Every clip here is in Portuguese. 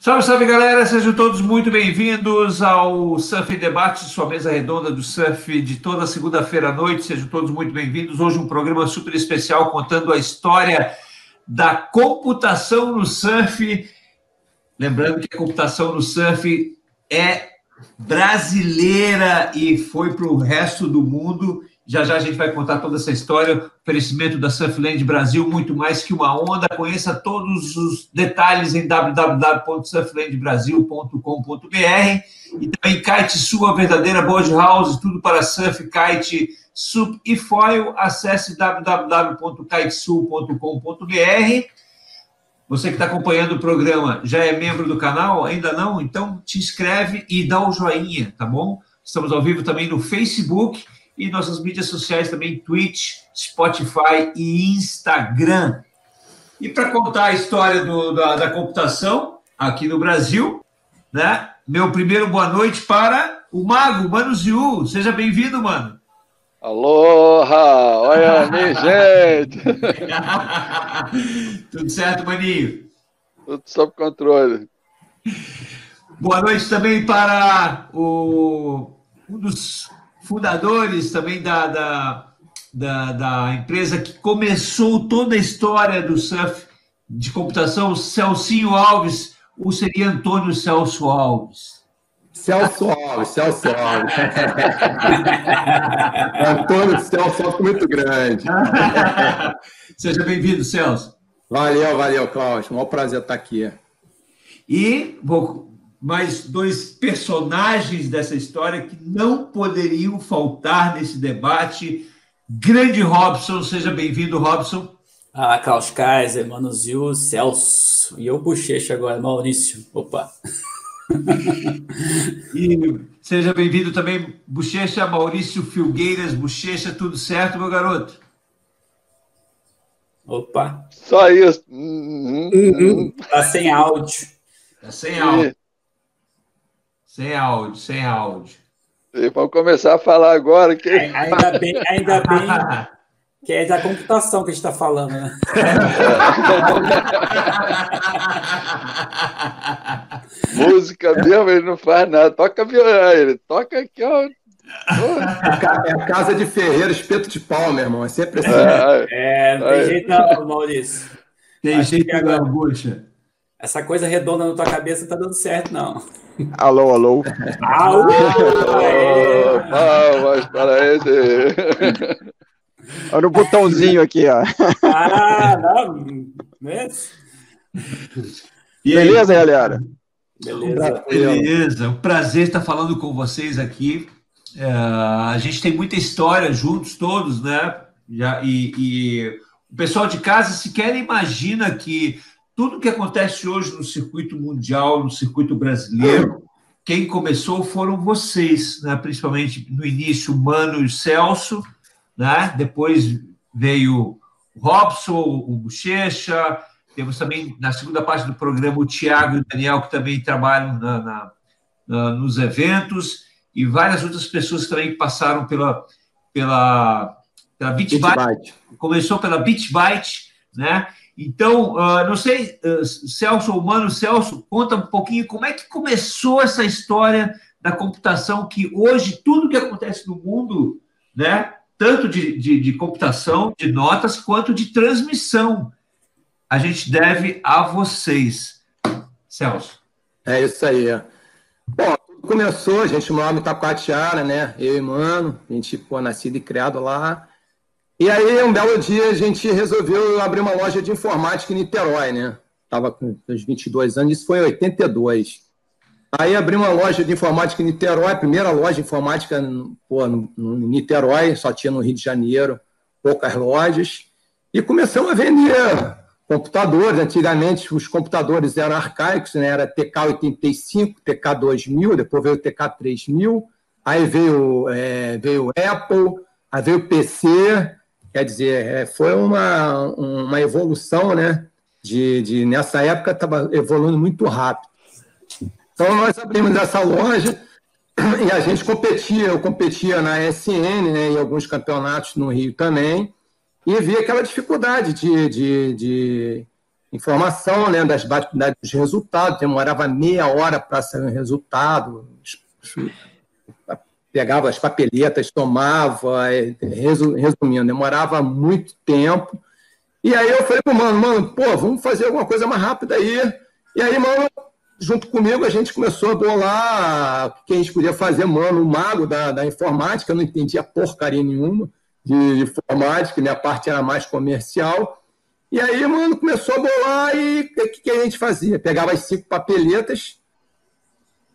Salve, salve galera, sejam todos muito bem-vindos ao Surf Debate, sua mesa redonda do surf de toda segunda-feira à noite. Sejam todos muito bem-vindos. Hoje um programa super especial contando a história da computação no surf. Lembrando que a computação no surf é brasileira e foi para o resto do mundo. Já já a gente vai contar toda essa história. Oferecimento da Surfland Brasil, muito mais que uma onda. Conheça todos os detalhes em www.surflandbrasil.com.br e também Kite Sua verdadeira board house, tudo para surf, kite, sup e foil. Acesse www.kitesul.com.br. Você que está acompanhando o programa já é membro do canal? Ainda não? Então te inscreve e dá o um joinha, tá bom? Estamos ao vivo também no Facebook e nossas mídias sociais também, Twitch, Spotify e Instagram. E para contar a história do, da, da, computação aqui no Brasil, né? Meu primeiro boa noite para o Mago, Mano Ziu. Seja bem-vindo, mano. Aloha! Olha aí, gente! Tudo certo, maninho? Tudo sob controle. Boa noite também para o, um dos fundadores também da, da, da, da, empresa que começou toda a história do surf de computação, Celcinho Alves, ou seria Antônio Celso Alves? Celso Alves, Celso Alves. Antônio Celso Alves muito grande. Seja bem-vindo, Celso. Valeu, valeu, Cláudio. Um prazer estar aqui. E vou mais dois personagens dessa história que não poderiam faltar nesse debate. Grande Robson, seja bem-vindo, Robson. Ah, Klaus Kaiser, Manuzio, Celso. E eu bochecha agora, Maurício. Opa. e seja bem-vindo também, Bochecha, Maurício Filgueiras, Bochecha, tudo certo, meu garoto? Opa. Só isso. Uhum. Tá sem áudio. Tá sem áudio. Sem áudio, sem áudio. E vamos começar a falar agora. Que... Ainda bem, ainda bem que é da computação que a gente está falando, né? Música mesmo, ele não faz nada. Toca violão, ele toca aqui, ó. É a casa de ferreiro, espeto de pau, meu irmão. É sempre assim. É, não tem jeito não, Maurício. Tem Acho jeito não, bucha. Essa coisa redonda na tua cabeça não tá dando certo, não. Alô, alô. Alô! Palmas para esse. Olha o botãozinho aqui, ó. Ah, não. Né? Beleza, galera? Beleza. Beleza. Um prazer estar falando com vocês aqui. É, a gente tem muita história juntos, todos, né? Já, e, e o pessoal de casa sequer imagina que tudo que acontece hoje no circuito mundial, no circuito brasileiro, quem começou foram vocês, né? principalmente no início, Mano e Celso, né? depois veio o Robson, o Bochecha, temos também na segunda parte do programa o Tiago e o Daniel, que também trabalham na, na, na, nos eventos, e várias outras pessoas também que passaram pela, pela, pela Byte. Byte. Começou pela Beach Byte, né? Então, uh, não sei, uh, Celso ou Mano, Celso, conta um pouquinho como é que começou essa história da computação, que hoje tudo que acontece no mundo, né, tanto de, de, de computação, de notas, quanto de transmissão, a gente deve a vocês. Celso. É isso aí. Bom, começou, a gente morava em Itacoatiara, né? Eu e Mano, a gente, pô, nascido e criado lá. E aí, um belo dia, a gente resolveu abrir uma loja de informática em Niterói, né? Estava com uns 22 anos, isso foi em 82. Aí abri uma loja de informática em Niterói, primeira loja de informática pô, no, Niterói, só tinha no Rio de Janeiro, poucas lojas. E começamos a vender computadores. Antigamente, os computadores eram arcaicos, né? era TK85, TK2000, depois veio o TK3000, aí veio, é, veio Apple, aí veio PC, Quer dizer, é, foi uma, uma evolução, né? De, de nessa época estava evoluindo muito rápido. Então nós abrimos essa loja e a gente competia, eu competia na SN, né, em alguns campeonatos no Rio também, e via aquela dificuldade de, de, de, informação né, das, dos resultados, demorava meia hora para sair o resultado, pegava as papeletas, tomava, resumindo, demorava muito tempo. E aí eu falei pro mano, mano, pô, vamos fazer alguma coisa mais rápida aí. E aí, mano, junto comigo, a gente começou a bolar o que a gente podia fazer, mano, o mago da, da informática, eu não entendia porcaria nenhuma de, de informática, minha parte era mais comercial. E aí, mano, começou a bolar e o que, que a gente fazia? Pegava as cinco papeletas,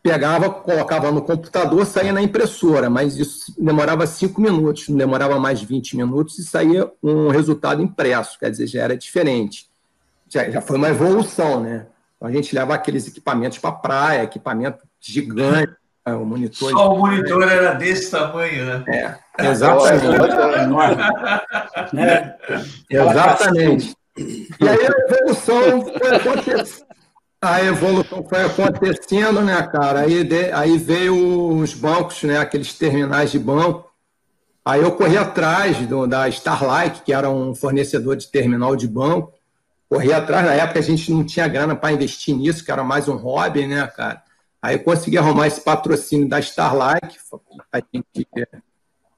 pegava, colocava no computador, saía na impressora, mas isso demorava cinco minutos, não demorava mais 20 minutos e saía um resultado impresso, quer dizer, já era diferente. Já, já foi uma evolução, né? Então a gente leva aqueles equipamentos para praia, equipamento gigante, né? o monitor. Só o monitor era desse tamanho, né? É, exatamente. é, exatamente. E aí a evolução foi acontecendo. A evolução foi acontecendo, né, cara? Aí, de, aí veio os bancos, né, aqueles terminais de banco. Aí eu corri atrás do, da Starlight, que era um fornecedor de terminal de banco corri atrás. Na época a gente não tinha grana para investir nisso, que era mais um hobby, né, cara? Aí consegui arrumar esse patrocínio da Starlight. A gente,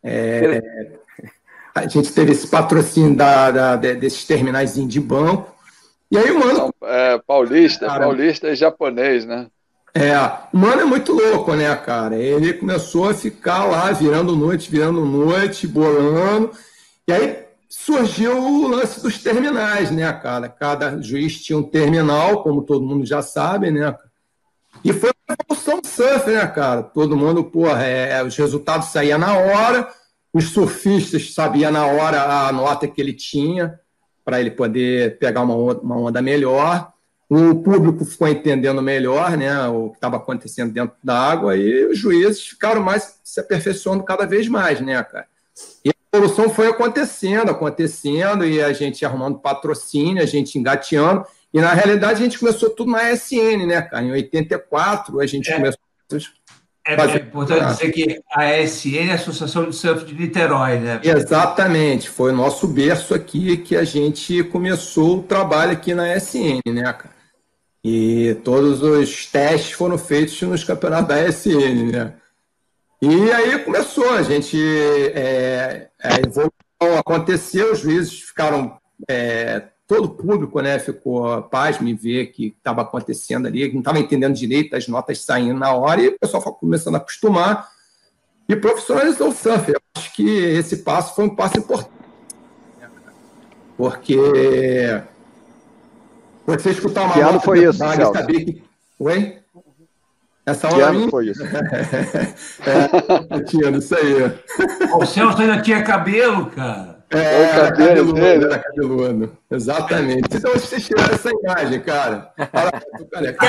é, a gente teve esse patrocínio da, da, desses terminais de banco. E aí, mano. É, paulista, cara, paulista e japonês, né? É, o mano é muito louco, né, cara? Ele começou a ficar lá, virando noite, virando noite, bolando. E aí surgiu o lance dos terminais, né, cara? Cada juiz tinha um terminal, como todo mundo já sabe, né? E foi uma evolução do surf, né, cara? Todo mundo, porra, é, os resultados saíam na hora, os surfistas sabiam na hora a nota que ele tinha para ele poder pegar uma onda, uma onda melhor. O público ficou entendendo melhor né, o que estava acontecendo dentro da água e os juízes ficaram mais se aperfeiçoando cada vez mais, né, cara? E a evolução foi acontecendo, acontecendo, e a gente arrumando patrocínio, a gente engateando. E na realidade a gente começou tudo na SN, né, cara? Em 84 a gente é. começou. É, é importante dizer que a ASN é a Associação de Surf de Niterói, né? Exatamente, foi o nosso berço aqui que a gente começou o trabalho aqui na ASN, né, cara? E todos os testes foram feitos nos campeonatos da ASN, né? E aí começou, a gente. É, a evolução aconteceu, os juízes ficaram. É, todo o público né, ficou paz me ver que estava acontecendo ali, não estava entendendo direito, as notas saindo na hora, e o pessoal foi começando a acostumar. E profissionalizou o surf. Eu acho que esse passo foi um passo importante. Porque você escutar uma que ano foi isso, saber que. Oi? Essa que ano foi isso? é, tinha, isso aí. O Celso ainda tinha cabelo, cara. É, é era cabelo dele. Era cabeludo. Exatamente. Então vocês tiraram essa imagem, cara. Caraca!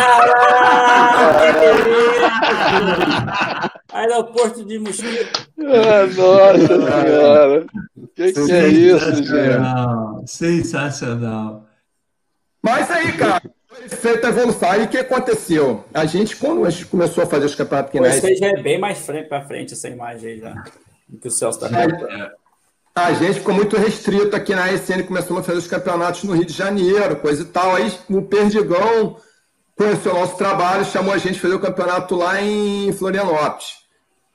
Aeroporto de Mosquito. Ah, nossa senhora. O que, que é isso, gente? Sensacional. Mas aí, cara feita a evolução. Aí o que aconteceu? A gente, quando a gente começou a fazer os campeonatos pequenos. Você já é bem mais frente para frente essa imagem aí já. Do que o Celso está é, A gente ficou muito restrito aqui na SN, começamos a fazer os campeonatos no Rio de Janeiro, coisa e tal. Aí o Perdigão conheceu o nosso trabalho, chamou a gente para fazer o campeonato lá em Florianópolis.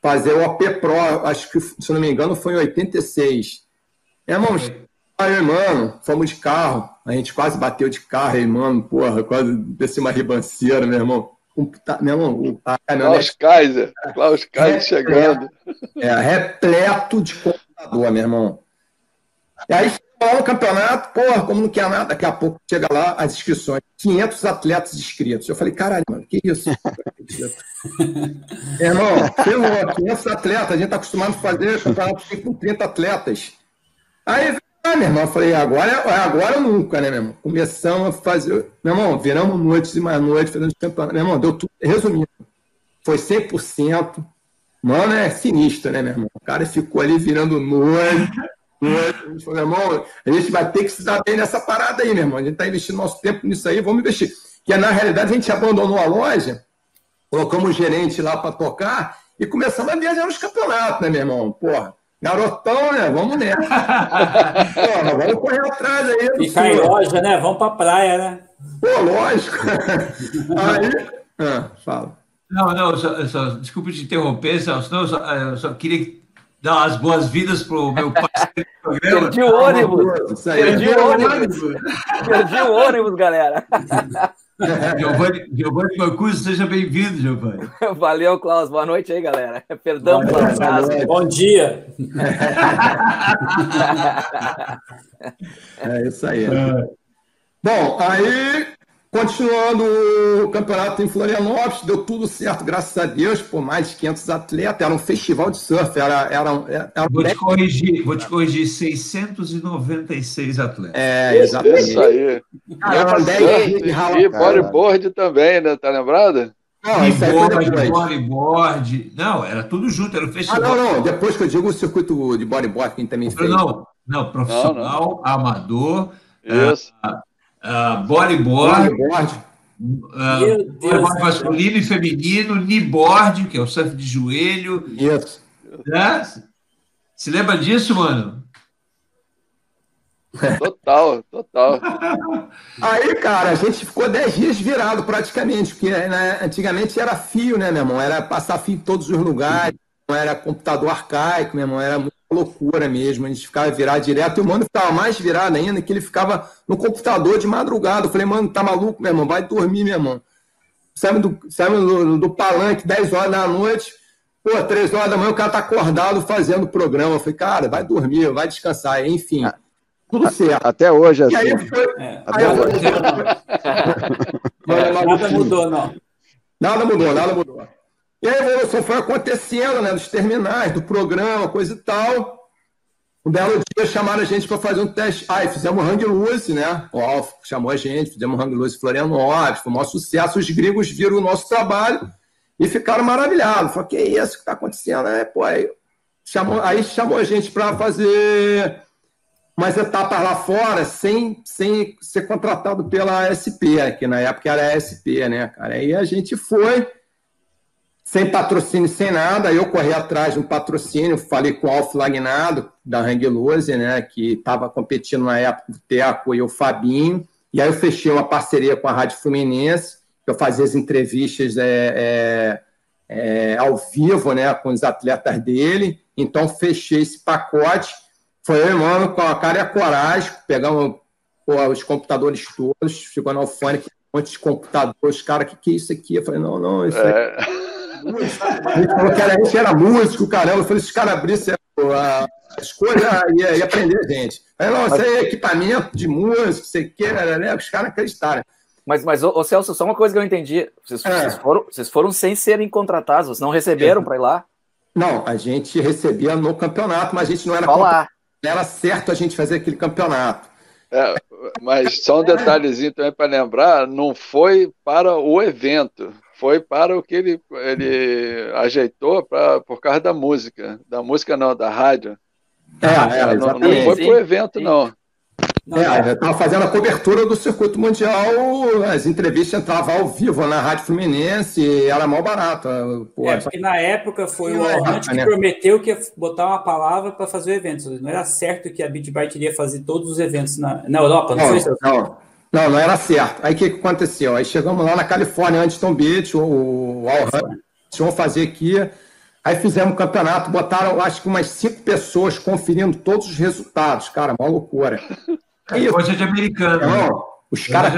Fazer o AP Pro, acho que, se não me engano, foi em 86. Irmãos, Aí, mano, fomos de carro. A gente quase bateu de carro, aí, mano, porra, quase desci uma ribanceira, meu irmão. Um, tá, meu irmão, o Klaus Kaiser, Klaus Kaiser chegando. É, repleto de computador, meu irmão. E aí, lá no campeonato, porra, como não quer nada, daqui a pouco chega lá as inscrições. 500 atletas inscritos. Eu falei, caralho, mano, que isso? meu irmão, ferrou, 500 atletas, a gente tá acostumado a fazer campeonato com 30 atletas. Aí ah, meu irmão, eu falei, agora, é, é agora ou nunca, né, meu irmão? Começamos a fazer. Meu irmão, viramos noites e mais noites fazendo campeonato. Meu irmão, deu tudo. Resumindo, foi 100%. Mano, é sinistro, né, meu irmão? O cara ficou ali virando noite. noite. A gente falou, meu irmão, a gente vai ter que se dar bem nessa parada aí, meu irmão. A gente tá investindo nosso tempo nisso aí, vamos investir. Que na realidade a gente abandonou a loja, colocamos o gerente lá para tocar e começamos a viajar nos campeonatos, né, meu irmão? Porra Garotão, né? Vamos nessa. Pô, vamos correr atrás aí. Ficar em loja, né? Vamos pra praia, né? Pô, lógico. Aí. Ah, fala. Não, não, só, só, desculpa te interromper, Celso. Não, só, eu só queria dar as boas-vindas para o meu parceiro do programa. Perdi o ônibus. Perdi o ônibus. Perdi o ônibus, galera. Giovanni, Giovanni Mancuso, seja bem-vindo, Giovanni. Valeu, Klaus. Boa noite aí, galera. Perdão pelo atraso. Bom dia. É isso aí. É. Bom, aí Continuando o campeonato em Florianópolis, deu tudo certo, graças a Deus, por mais de 500 atletas, era um festival de surf, era... era, era vou, te corrigir, vou te corrigir, 696 atletas. É, exatamente. Isso aí. Cara, e, e bodyboard também, né? Tá lembrado? Não, bodyboard, bodyboard, não, era tudo junto, era o festival. Ah, não, não, depois que eu digo o circuito de bodyboard, quem também fez. Não, não, profissional, não, não. amador... Isso. Uh, uh, bodyboard, bodyboard. Uh, masculino e feminino, kneeboard, que é o surf de joelho. Isso. Né? Se lembra disso, mano? Total, total. Aí, cara, a gente ficou 10 dias virado praticamente, porque né, antigamente era fio, né, meu irmão? Era passar fio em todos os lugares, não era computador arcaico, meu irmão, era muito loucura mesmo. A gente ficava virado direto. E o mano ficava mais virado ainda, que ele ficava no computador de madrugada. Eu falei, mano, tá maluco, meu irmão? Vai dormir, meu irmão. Sabe do, sabe do, do palanque, 10 horas da noite. Pô, 3 horas da manhã o cara tá acordado fazendo o programa. Eu falei, cara, vai dormir, vai descansar. Enfim, tudo certo. Até hoje, assim. E aí foi, é, aí hoje. nada mudou, não. Nada mudou, nada mudou. E a evolução foi acontecendo, né, dos terminais, do programa, coisa e tal. Um belo dia chamaram a gente para fazer um teste. Aí fizemos Hang Loose, né? O Alf chamou a gente, fizemos Hang Loose Florianópolis, foi um maior sucesso. Os gringos viram o nosso trabalho e ficaram maravilhados. Falaram, que isso que está acontecendo? É, pô, aí, chamou, aí chamou a gente para fazer umas etapas lá fora sem, sem ser contratado pela SP, que na época era a SP, né, cara? Aí a gente foi sem patrocínio, sem nada. Eu corri atrás de um patrocínio, falei com o Alf Lagnado, da Hang Loose, né, que estava competindo na época o Teco e o Fabinho. E aí eu fechei uma parceria com a Rádio Fluminense, que eu fazia as entrevistas é, é, é, ao vivo né, com os atletas dele. Então fechei esse pacote. Foi eu, mano, com a cara e a coragem, pegamos pô, os computadores todos, ficou no Alfone, um monte de computadores, cara, o que, que é isso aqui? Eu falei, não, não, isso é a gente falou que era, a gente era músico, caramba. Eu falei, se os caras abrissem a escolha, ia, ia aprender a gente. Aí, não, isso aí é equipamento de músico, você quer, né? Os caras acreditaram. Mas, mas ô, Celso, só uma coisa que eu entendi. Vocês, é. vocês, foram, vocês foram sem serem contratados, vocês não receberam é. para ir lá? Não, a gente recebia no campeonato, mas a gente não era. Não era certo a gente fazer aquele campeonato. É, mas só um detalhezinho também para lembrar: não foi para o evento, foi para o que ele, ele ajeitou pra, por causa da música. Da música não, da rádio. É, é não, não foi para o evento, sim. não. Não, é, estava fazendo a cobertura do circuito mundial, as entrevistas entravam ao vivo na Rádio Fluminense, era mal barato. Pô, é, porque na época foi o Arnott que né? prometeu que ia botar uma palavra para fazer o evento. Não era certo que a BitByte iria fazer todos os eventos na, na Europa, não, não foi? Não, não, não era certo. Aí o que, que aconteceu? Aí chegamos lá na Califórnia, Huntington Beach, o, o Al vão fazer aqui. Aí fizemos o campeonato, botaram acho que umas cinco pessoas conferindo todos os resultados. Cara, uma loucura. É coisa de americano. Não, os caras.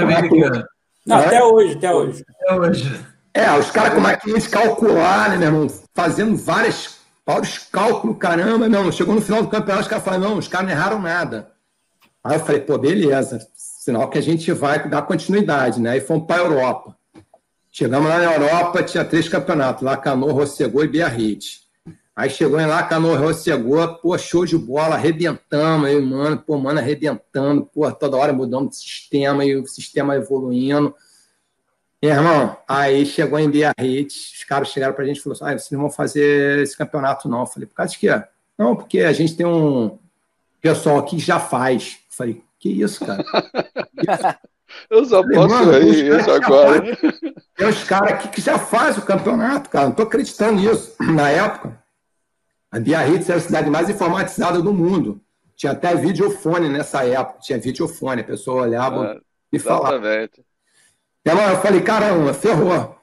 Não, até hoje, até hoje. Até hoje. É, os caras com máquina de calcular, né, meu irmão? Fazendo várias, vários cálculos, caramba, não. Chegou no final do campeonato, os caras falaram, não, os caras não erraram nada. Aí eu falei, pô, beleza sinal que a gente vai dar continuidade, né? E fomos para a Europa. Chegamos lá na Europa, tinha três campeonatos, Lacanau, Rossegô e Biarritz. Aí chegou em Lacanau, Rossegô, pô, show de bola, arrebentamos aí, mano, pô, mano, arrebentando, pô, toda hora mudando de sistema e o sistema evoluindo. E, irmão, aí chegou em Biarritz, os caras chegaram pra gente e falaram assim, ah, vocês não vão fazer esse campeonato não. Eu falei, por causa de quê? Não, porque a gente tem um pessoal aqui que já faz. Eu falei, que isso, cara? Eu só posso rir isso agora. tem os caras aqui que já fazem o campeonato, cara. Não estou acreditando nisso. Na época, A Biarritz era a cidade mais informatizada do mundo. Tinha até videofone nessa época. Tinha videofone, a pessoa olhava é, e falava. Exatamente. Eu falei, caramba, ferrou.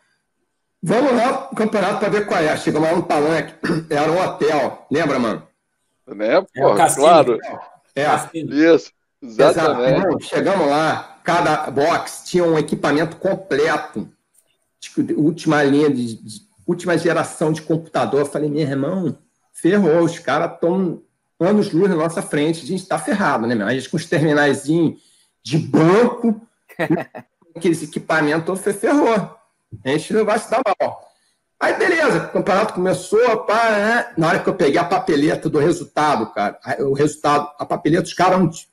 Vamos lá pro campeonato para ver qual é. Chegamos lá no palanque, era um hotel. Lembra, mano? Né? Pô, é claro. É. Isso, exatamente. Exato. chegamos lá, cada box tinha um equipamento completo. Tipo, última linha de, de última geração de computador. Eu falei, meu irmão, ferrou, os caras estão anos luz na nossa frente, a gente está ferrado, né, meu? A gente com os terminais de banco, aqueles equipamentos, ferrou. A gente não vai se dar mal. Aí, beleza, o campeonato começou, pá, né? na hora que eu peguei a papeleta do resultado, cara, o resultado, a papeleta, os caras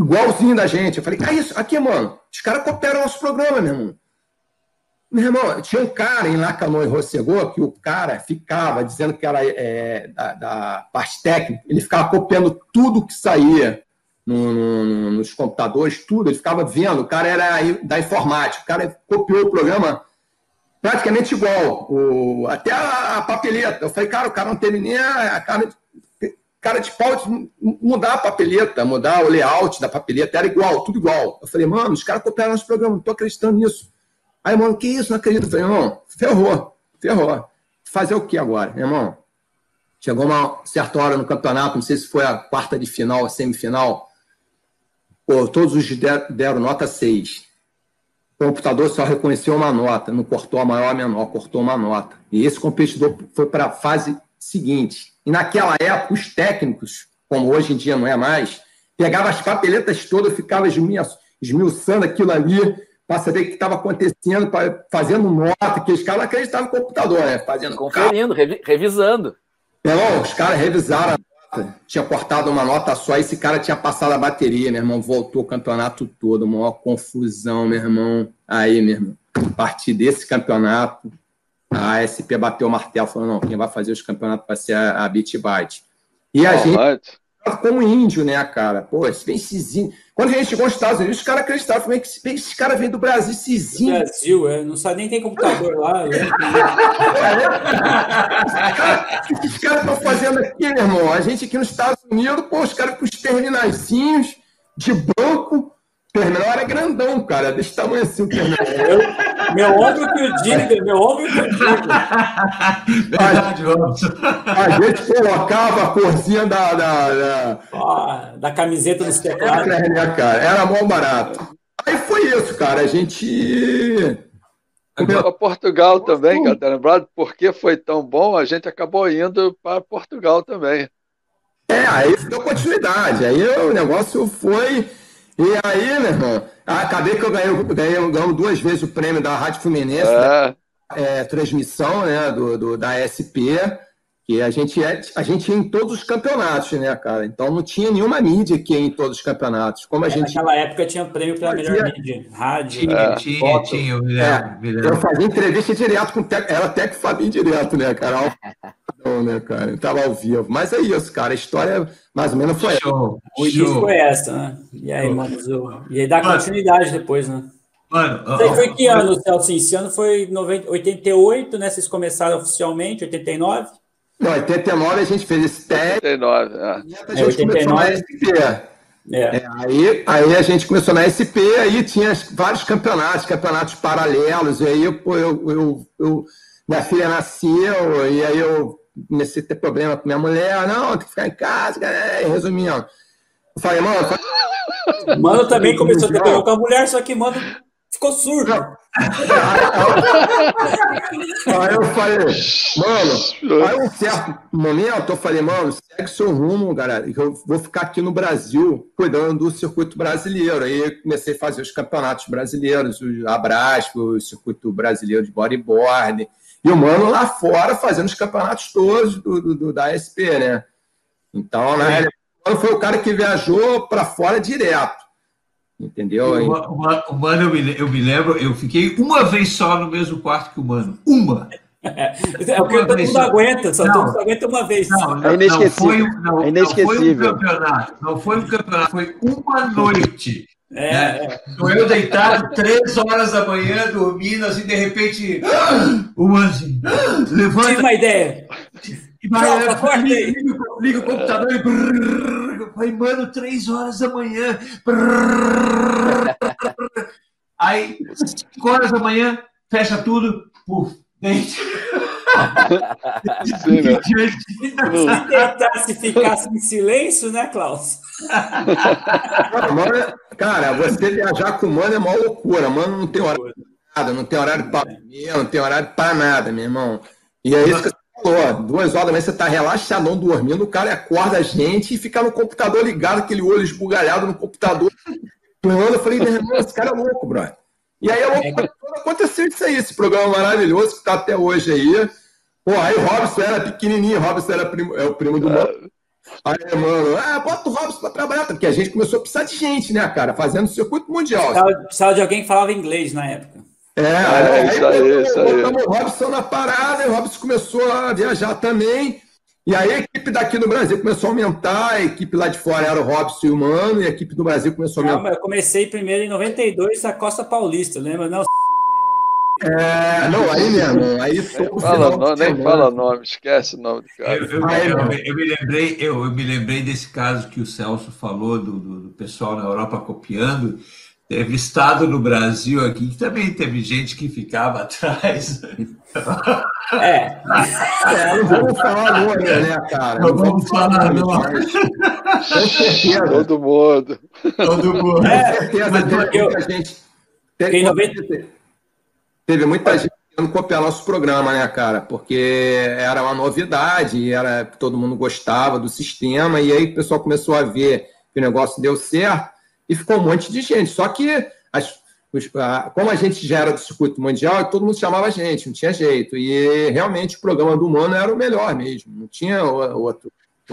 igualzinho da gente. Eu falei, ah, isso, aqui, mano, os caras copiaram nosso programa, meu irmão. Meu irmão, tinha um cara em Lacanô e Rossegô que o cara ficava dizendo que era é, da, da, parte técnica, ele ficava copiando tudo que saía no, no, nos computadores, tudo, ele ficava vendo, o cara era da informática, o cara copiou o programa praticamente igual, o, até a, a, papeleta. Eu falei, cara, o cara não teve nem a, a cara, de, cara de pau mudar a papeleta, mudar o layout da papeleta, era igual, tudo igual. Eu falei, mano, os caras copiaram nosso programa, não tô acreditando nisso. Aí, mano, que isso? Não acredito. Eu falei, irmão, ferrou, ferrou. Fazer o que agora, irmão? Chegou uma certa hora no campeonato, não sei se foi a quarta de final, a semifinal. Pô, todos os deram, nota 6. O computador só reconheceu uma nota, não cortou a maior a menor, cortou uma nota. E esse competidor foi para a fase seguinte. E naquela época, os técnicos, como hoje em dia não é mais, pegavam as papeletas todas, ficava esmiuçando aquilo ali, para saber o que estava acontecendo, pra, fazendo nota, que os caras acreditavam no computador, né? Fazendo Conferindo, revi revisando. Irmão, os caras revisaram a nota, tinha cortado uma nota só, esse cara tinha passado a bateria, meu irmão, voltou o campeonato todo, maior confusão, meu irmão. Aí, meu irmão, a partir desse campeonato, a ASP bateu o martelo, falou, não, quem vai fazer os campeonatos vai ser a, a Bitbyte. E a oh, gente como índio, né, cara? Pô, esses Quando a gente chegou aos Estados Unidos, os caras acreditavam como é que esses caras vêm do Brasil, índios. Brasil, é, não sabe nem tem computador lá. Né? O que esses caras estão fazendo aqui, meu irmão? A gente aqui nos Estados Unidos, pô, os caras com os terminaizinhos de banco, terminal era grandão, cara, desse tamanho assim o terminal. meu ombro que eu digo, meu ombro que eu digo. Verdade, vamos. A gente colocava a corzinha da. Da, da, ah, da camiseta nos teclados. Era, cara? Era mó barato. Aí foi isso, cara. A gente. A Portugal também, cara, tá lembrado? Porque foi tão bom, a gente acabou indo para Portugal também. É, aí deu continuidade. Aí o negócio foi e aí, meu irmão, acabei que eu ganhei, ganhei, ganhei duas vezes o prêmio da Rádio Fluminense, é. é, transmissão né, do, do, da SP, que a gente, é, a gente ia em todos os campeonatos, né, cara? Então não tinha nenhuma mídia que ia em todos os campeonatos. Como a é, gente... Naquela época tinha prêmio para melhor mídia, rádio. Tinha, é, tinha, foto. tinha. É, eu fazia entrevista direto com o Tec, era até que Fabinho direto, né, cara? Não, né, cara? Tava ao vivo. Mas é isso, cara. A história mais ou menos foi Show. O início foi essa, né? E aí, mano, e aí dá continuidade depois, né? Mano, foi que ano, Celso? Esse ano foi 90, 88, né? Vocês começaram oficialmente, 89? Não, 89 a gente fez esse teste. 89, é. A gente é, 89. começou na SP. É. É, aí, aí a gente começou na SP, aí tinha vários campeonatos, campeonatos paralelos, e aí pô, eu, eu, eu, minha filha nasceu, e aí eu comecei a ter problema com minha mulher, não, tem que ficar em casa, resumindo. Eu falei, mano. Mano também começou a ter problema com a mulher, só que, mano, ficou surdo. Aí eu falei, mano, aí um certo momento eu falei, mano, segue seu rumo, galera, que eu vou ficar aqui no Brasil cuidando do circuito brasileiro. Aí comecei a fazer os campeonatos brasileiros, o Abrasco, o circuito brasileiro de bodyboard. E o mano lá fora fazendo os campeonatos todos do, do, do da SP, né? Então, né, foi o cara que viajou para fora direto. Entendeu? Uma, uma, o Mano, eu me, eu me lembro, eu fiquei uma vez só no mesmo quarto que o Mano. Uma! É, é porque todo mundo aguenta, só não, todo mundo aguenta uma vez. Não, não, é inesquecível. Não foi, não, é inesquecível. Não foi um campeonato, não foi um campeonato, foi uma noite. É, é. Eu deitado três horas da manhã, dormindo, assim, de repente, o Anzi levanta. Tive uma ideia. E vai, liga, liga, liga, o computador e brrr, vai, mano, três horas da manhã. Brrr, aí, cinco horas da manhã, fecha tudo, puf, dente. Sim, né? Se tentasse ficar em silêncio, né, Klaus? Mano, cara, você viajar com o mano é uma loucura. Mano não tem horário para nada, não tem horário para comer, não tem horário para nada, meu irmão. E é isso que falou. Duas horas da manhã você tá relaxadão dormindo, o cara acorda a gente e fica no computador ligado, aquele olho esbugalhado no computador. Eu falei, meu irmão, esse cara é louco, brother. E aí aconteceu isso aí, esse programa maravilhoso que está até hoje aí. Pô, aí o Robson era pequenininho, o Robson era primo, é o primo do mano. Aí, mano, ah, bota o Robson para trabalhar, porque a gente começou a precisar de gente, né, cara? Fazendo circuito mundial. Precisava, precisava de alguém que falava inglês na época. É, é aí, isso aí, isso aí. botamos o Robson na parada, e o Robson começou a viajar também. E aí a equipe daqui no Brasil começou a aumentar, a equipe lá de fora era o Robson e o Mano, e a equipe do Brasil começou a aumentar. Não, eu comecei primeiro em 92 na Costa Paulista, lembra? Não, é, não, aí mesmo, aí fala nome, nem fala nome, esquece o nome do cara. Eu, eu, eu, eu, me lembrei, eu, me lembrei desse caso que o Celso falou do, do, do pessoal na Europa copiando. Teve estado no Brasil aqui que também teve gente que ficava atrás. É. é não vamos falar nome, né, cara? Não, vamos falar certeza. Todo mundo. Todo mundo. É, Com certeza, mas teve muita gente. Teve, 90... teve muita gente querendo copiar nosso programa, né, cara? Porque era uma novidade, era todo mundo gostava do sistema, e aí o pessoal começou a ver que o negócio deu certo e ficou um monte de gente. Só que, as, os, a, como a gente já era do circuito mundial, todo mundo chamava a gente, não tinha jeito. E realmente o programa do Mano era o melhor mesmo, não tinha outro.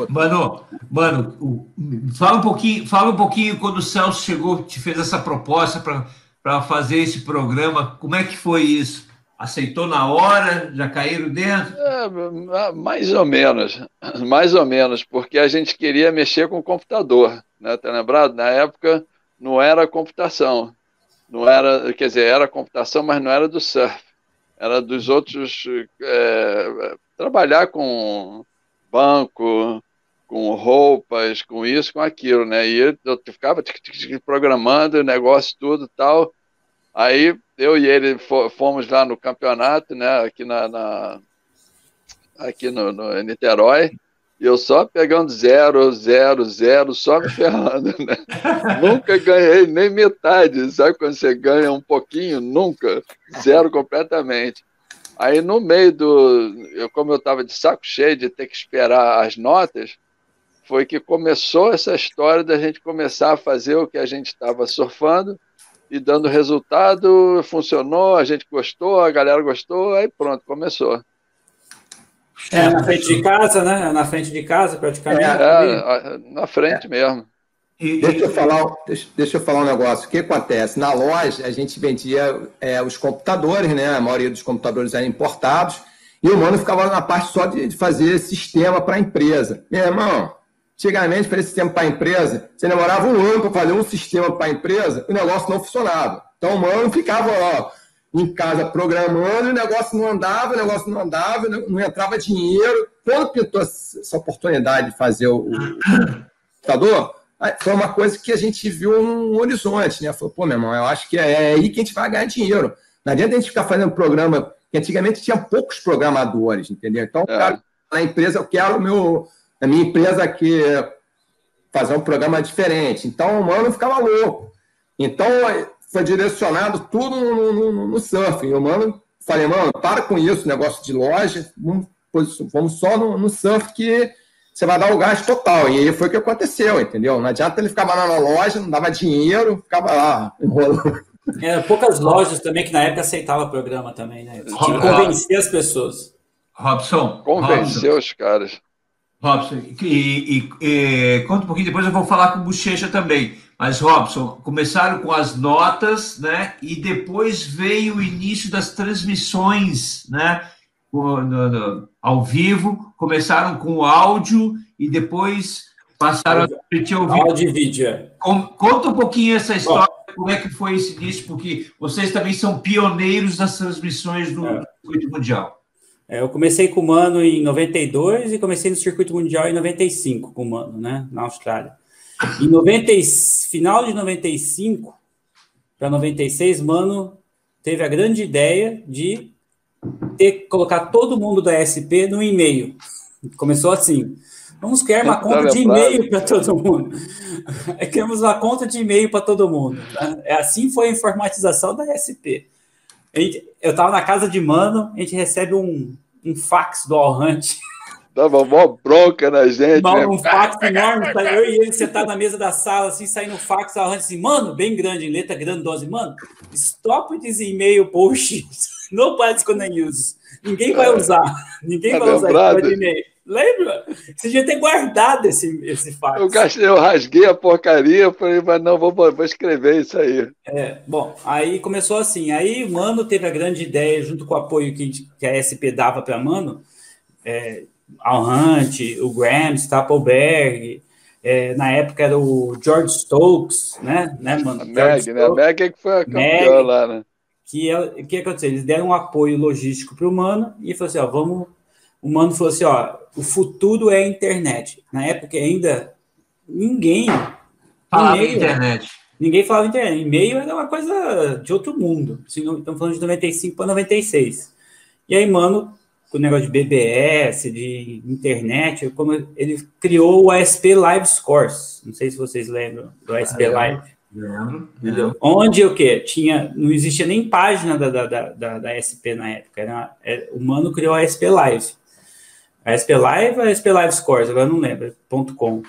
Mano, mano, fala um pouquinho, fala um pouquinho quando o Celso chegou, te fez essa proposta para fazer esse programa. Como é que foi isso? Aceitou na hora? Já caíram dentro? É, mais ou menos, mais ou menos, porque a gente queria mexer com o computador né? Tá lembrado? Na época não era computação, não era, quer dizer, era computação, mas não era do surf, era dos outros é, trabalhar com banco, com roupas, com isso, com aquilo, né? E eu ficava programando o negócio tudo tal. Aí eu e ele fomos lá no campeonato, né? Aqui na, na aqui no, no Niterói. E eu só pegando zero, zero, zero, só me ferrando, né? nunca ganhei nem metade, sabe quando você ganha um pouquinho? Nunca, zero completamente. Aí no meio do, eu, como eu estava de saco cheio de ter que esperar as notas, foi que começou essa história da gente começar a fazer o que a gente estava surfando e dando resultado, funcionou, a gente gostou, a galera gostou, aí pronto, começou. É, na frente de casa, né? Na frente de casa, praticamente. É, é na frente é. mesmo. E, deixa, eu falar, deixa, deixa, eu falar um negócio. O que acontece? Na loja, a gente vendia é, os computadores, né? A maioria dos computadores eram importados. E o mano ficava na parte só de, de fazer sistema para a empresa. Meu irmão, antigamente, fazer sistema para a empresa, você demorava um ano para fazer um sistema para a empresa, o negócio não funcionava. Então o mano ficava, ó, em casa programando, o negócio não andava, o negócio não andava, não entrava dinheiro. Quando pintou essa oportunidade de fazer o, computador, foi uma coisa que a gente viu um horizonte, né? Falou, pô, meu irmão, eu acho que é aí que a gente vai ganhar dinheiro. Não adianta a gente ficar fazendo programa, que antigamente tinha poucos programadores, entendeu? Então, é. cara, na empresa, eu quero o meu, a minha empresa aqui fazer um programa diferente. Então, o mano ficava louco. Então, foi direcionado tudo no, no, no surfing. Eu, mano, falei, mano, para com isso, negócio de loja, vamos, vamos só no, no surf que você vai dar o gás total. E aí foi o que aconteceu, entendeu? Não adianta ele ficar lá na loja, não dava dinheiro, ficava lá enrolando. É, poucas lojas também que na época aceitavam o programa também, né? Tinha que convencer as pessoas. Robson. Convencer os caras. Robson, e, e, e, conta um pouquinho, depois eu vou falar com o Bochecha também. Mas, Robson, começaram com as notas, né? E depois veio o início das transmissões, né? No, no, ao vivo, começaram com o áudio e depois passaram a repetir o vídeo. Áudio e vídeo. É. Conta um pouquinho essa história, Bom, como é que foi esse início, porque vocês também são pioneiros das transmissões do é. circuito mundial. É, eu comecei com o Mano em 92 e comecei no circuito mundial em 95 com o Mano, né, na Austrália. Em 90, final de 95 para 96, Mano teve a grande ideia de ter colocar todo mundo da SP no e-mail. Começou assim. Vamos criar uma conta de e-mail para todo mundo. Criamos uma conta de e-mail para todo mundo. Tá? É assim foi a informatização da SP. Eu estava na casa de mano, a gente recebe um, um fax do All Hunt. Tava mó bronca na gente. Né? Um fax enorme, tá eu e ele sentado na mesa da sala, assim, saindo o fax, All Hunt assim, mano, bem grande, em letra grandose, mano, stop this e-mail bullshit. No Pascal News. Ninguém vai usar. Ninguém tá vai usar esse e-mail. Lembra? Você devia ter guardado esse, esse fax. Eu, gastei, eu rasguei a porcaria, falei, mas não, vou, vou escrever isso aí. É, bom, aí começou assim. Aí Mano teve a grande ideia, junto com o apoio que, que a SP dava para Mano, é, Al Hunt, o Graham, Stapleberg, é, na época era o George Stokes, né? né mano? A Meg, né? A Meg é que foi a campeã lá, né? Que, é, que aconteceu? Eles deram um apoio logístico para o Mano e falou assim: ó, vamos o Mano falou assim: ó, o futuro é a internet. Na época ainda ninguém falava internet. Ninguém falava internet. E-mail era uma coisa de outro mundo. Estamos falando de 95 para 96. E aí, mano, com o negócio de BBS, de internet, como ele criou o ASP Live Scores. Não sei se vocês lembram do ASP ah, Live. Lembro, lembro. Onde o quê? Tinha, não existia nem página da, da, da, da, SP na época. Era, era, é, o Mano criou a ASP Live. A SP Live ou a SP Live Scores, agora não lembro, ponto .com.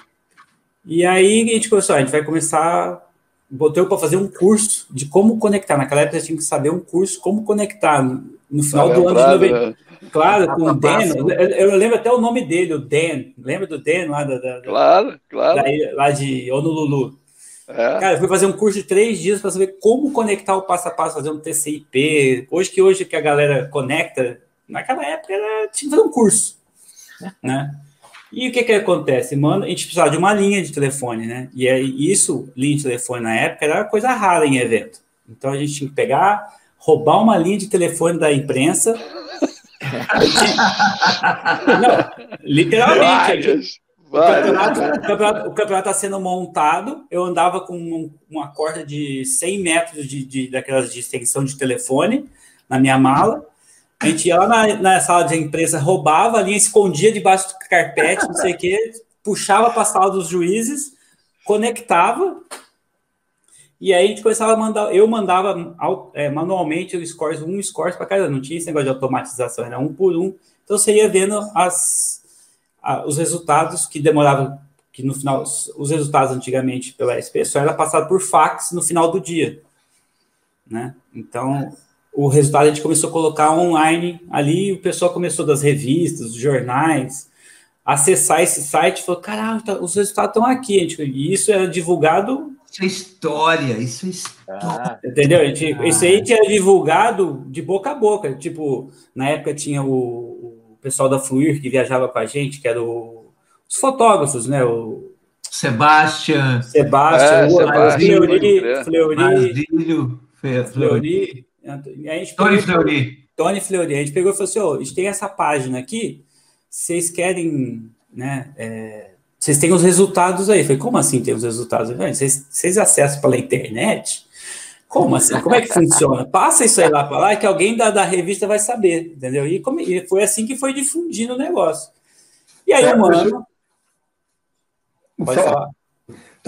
E aí a gente começou, a gente vai começar, botou para fazer um curso de como conectar. Naquela época a gente tinha que saber um curso como conectar no final do ano de 90. Né? Claro, com o Dan. Eu, lembro até o nome dele, o Dan. Lembra do Dan lá da, da claro, claro. Da, lá de Honolulu. É. Cara, eu fui fazer um curso de três dias para saber como conectar o passo a passo, fazer um TCP. Hoje que hoje que a galera conecta, naquela época era, tinha que fazer um curso né? E o que que acontece? Mano, a gente precisava de uma linha de telefone, né? E aí, isso, linha de telefone na época, era coisa rara em evento. Então a gente tinha que pegar, roubar uma linha de telefone da imprensa. Não, literalmente. O campeonato está sendo montado. Eu andava com uma corda de 100 metros de, de, daquelas de extensão de telefone na minha mala. A gente ia lá na, na sala de imprensa, roubava a linha, escondia debaixo do carpete, não sei o quê, puxava para a sala dos juízes, conectava, e aí a gente começava a mandar, eu mandava é, manualmente o scores, um scores para cada, não tinha esse negócio de automatização, era um por um. Então você ia vendo as, a, os resultados que demoravam, que no final, os resultados antigamente pela SP só era passado por fax no final do dia. Né? Então, o resultado a gente começou a colocar online ali, o pessoal começou das revistas, dos jornais, acessar esse site e falou: caralho, tá, os resultados estão aqui. Gente, e isso era divulgado. Isso é história, isso é história. Ah, entendeu? Gente, ah. Isso aí tinha divulgado de boca a boca. Tipo, na época tinha o, o pessoal da Fluir que viajava com a gente, que era o, os fotógrafos, né? O, Sebastian. Sebastian, é, o Sebastian Fleury, Fleury, Fleury, gente Tony Fleury. Tony Fleury. A gente pegou e falou assim: oh, a gente tem essa página aqui, vocês querem, né? É, vocês têm os resultados aí. Eu falei, como assim tem os resultados? Falei, vocês, vocês acessam pela internet? Como assim? Como é que funciona? Passa isso aí lá para lá que alguém da, da revista vai saber, entendeu? E, como, e foi assim que foi difundindo o negócio. E aí, é, mano. Pode falar.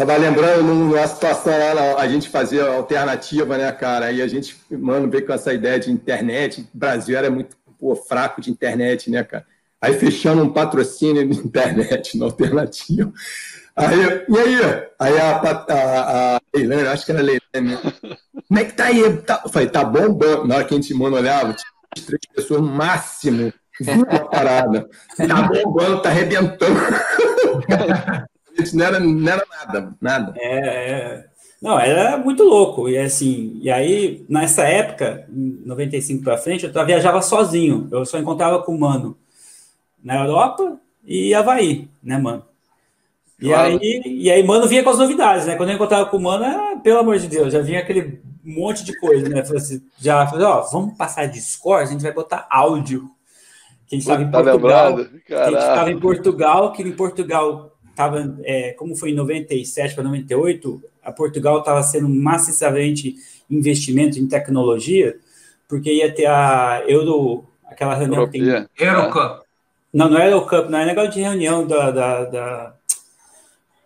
Tava lembrando numa situação lá, a gente fazia alternativa, né, cara? Aí a gente, mano, veio com essa ideia de internet. O Brasil era muito pô, fraco de internet, né, cara? Aí fechando um patrocínio de internet na alternativa. Aí, e aí? Aí a, a, a Leilane, acho que era a Leilane, como é que tá aí? Tá, eu falei, tá bombando. Na hora que a gente, mano, olhava, tinha três pessoas no máximo. Viu a parada? Tá bombando, tá arrebentando. não era, não era nada, nada. É, é, Não, era muito louco. E assim, e aí, nessa época, em 95 para frente, eu viajava sozinho. Eu só encontrava com o Mano na Europa e Havaí, né, mano? E claro. aí, e aí, mano, vinha com as novidades, né? Quando eu encontrava com o mano, era, pelo amor de Deus, já vinha aquele monte de coisa, né? Assim, já falei, ó, vamos passar de score, a gente vai botar áudio Que a gente estava em tá Portugal. Que a gente estava em Portugal, que em Portugal estava, é, como foi em 97 para 98, a Portugal estava sendo maciçamente investimento em tecnologia, porque ia ter a Euro, aquela reunião Europia. que tem. Eurocup. Não, não é Eurocup, não é negócio de reunião da, da, da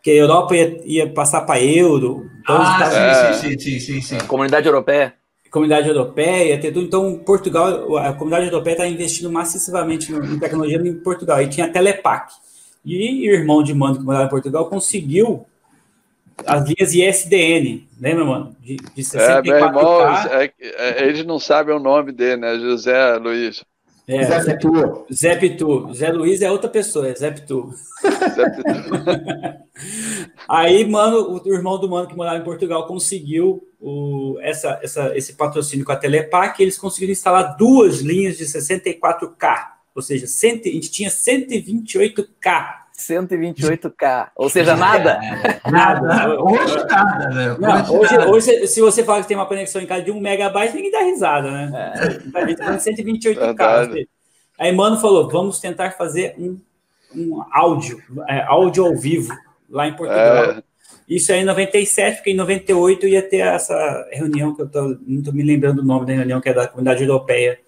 que a Europa ia, ia passar para euro. Então ah, sim, sim, sim, sim, sim, Comunidade Europeia. Comunidade Europeia, ter tudo. Então, Portugal, a comunidade europeia está investindo massivamente em tecnologia em Portugal. E tinha a Telepac. E o irmão de mando que morava em Portugal conseguiu as linhas ISDN, lembra, mano? De, de 64K. É, meu irmão, é, é, eles não sabem o nome dele, né? José Luiz. É, Zé Pitu. Zé Pitu. Zé Luiz é outra pessoa, é Zé Pitu. Zé Pitu. Aí, mano, o irmão do mano que morava em Portugal conseguiu o, essa, essa, esse patrocínio com a Telepac, eles conseguiram instalar duas linhas de 64K, ou seja, cento, a gente tinha 128K 128K. Ou seja, nada. É, nada. Hoje nada, né? Não, hoje, hoje, se você fala que tem uma conexão em casa de 1 megabyte, ninguém dá risada, né? É. A gente tá 128K. Aí, mano, falou: vamos tentar fazer um, um áudio, é, áudio ao vivo, lá em Portugal. É. Isso aí em 97, porque em 98 ia ter essa reunião, que eu tô, não estou me lembrando o nome da reunião, que é da Comunidade Europeia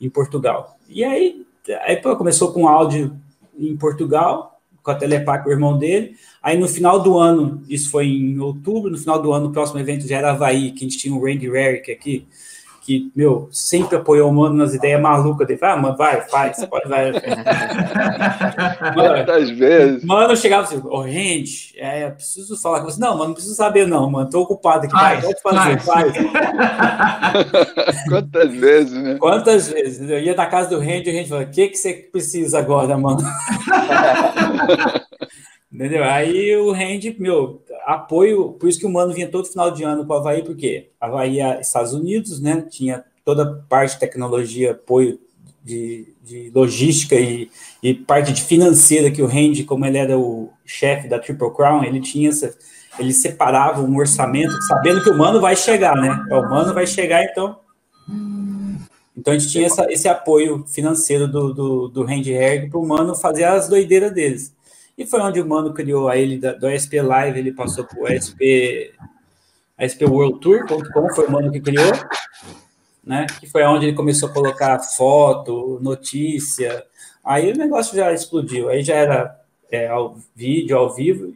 em Portugal. E aí, aí pô, começou com áudio em Portugal, com a Telepac, o irmão dele. Aí no final do ano, isso foi em outubro, no final do ano, o próximo evento já era Havaí, que a gente tinha o Randy Rarick aqui, que, meu, sempre apoiou o mano nas ideias malucas dele. Ah, mano, vai, faz, pode, vai. Quantas vezes? Mano, eu chegava assim, ô, oh, Randy, é, preciso falar com você. Não, mano, não preciso saber, não, mano, tô ocupado aqui. Vai, pode fazer, faz. Quantas vezes, né? Quantas vezes? Eu ia na casa do Randy e o Randy falava, o que, que você precisa agora, mano? Entendeu? Aí o Randy, meu, apoio, por isso que o Mano vinha todo final de ano para o Havaí, porque Havaí é Estados Unidos, né? Tinha toda parte de tecnologia, apoio de, de logística e, e, parte de financeira que o Randy, como ele era o chefe da Triple Crown, ele tinha essa, ele separava um orçamento, sabendo que o Mano vai chegar, né? O Mano vai chegar, então. Então a gente tinha essa, esse apoio financeiro do, do, do Randy Herg para o Mano fazer as doideiras deles. E foi onde o Mano criou a ele do SP Live, ele passou para o SP, SPWorldTour.com, foi o Mano que criou, né? Que foi onde ele começou a colocar foto, notícia. Aí o negócio já explodiu. Aí já era é, ao vídeo, ao vivo,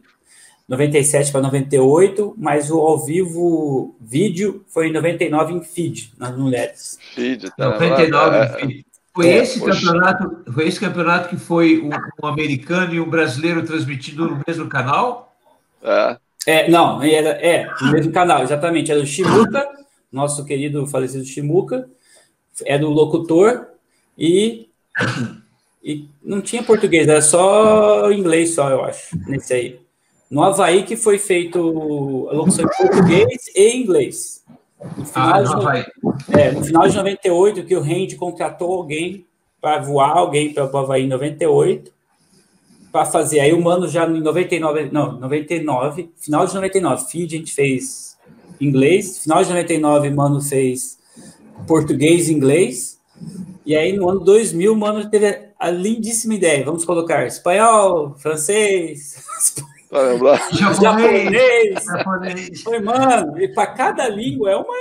97 para 98, mas o ao vivo vídeo foi em 99 em feed, nas mulheres. Feed, tá 99 em feed. Foi é, esse poxa. campeonato, foi esse campeonato que foi um, um, americano e um brasileiro transmitido no mesmo canal? É. é não, era, é, no mesmo canal, exatamente. Era o Shimuka, nosso querido falecido Shimuka, era o locutor e, e não tinha português, era só inglês só, eu acho, nesse aí. No Havaí que foi feito a locução em português e inglês. No final, ah, de, é, no final de 98, que o Randy contratou alguém para voar, alguém para o Havaí em 98, para fazer. Aí o Mano já em 99, não, 99, final de 99, feed a gente fez inglês, final de 99, Mano fez português e inglês, e aí no ano 2000, o Mano teve a lindíssima ideia, vamos colocar espanhol, francês, japonês. japonês. Foi, mano, e para cada língua é uma.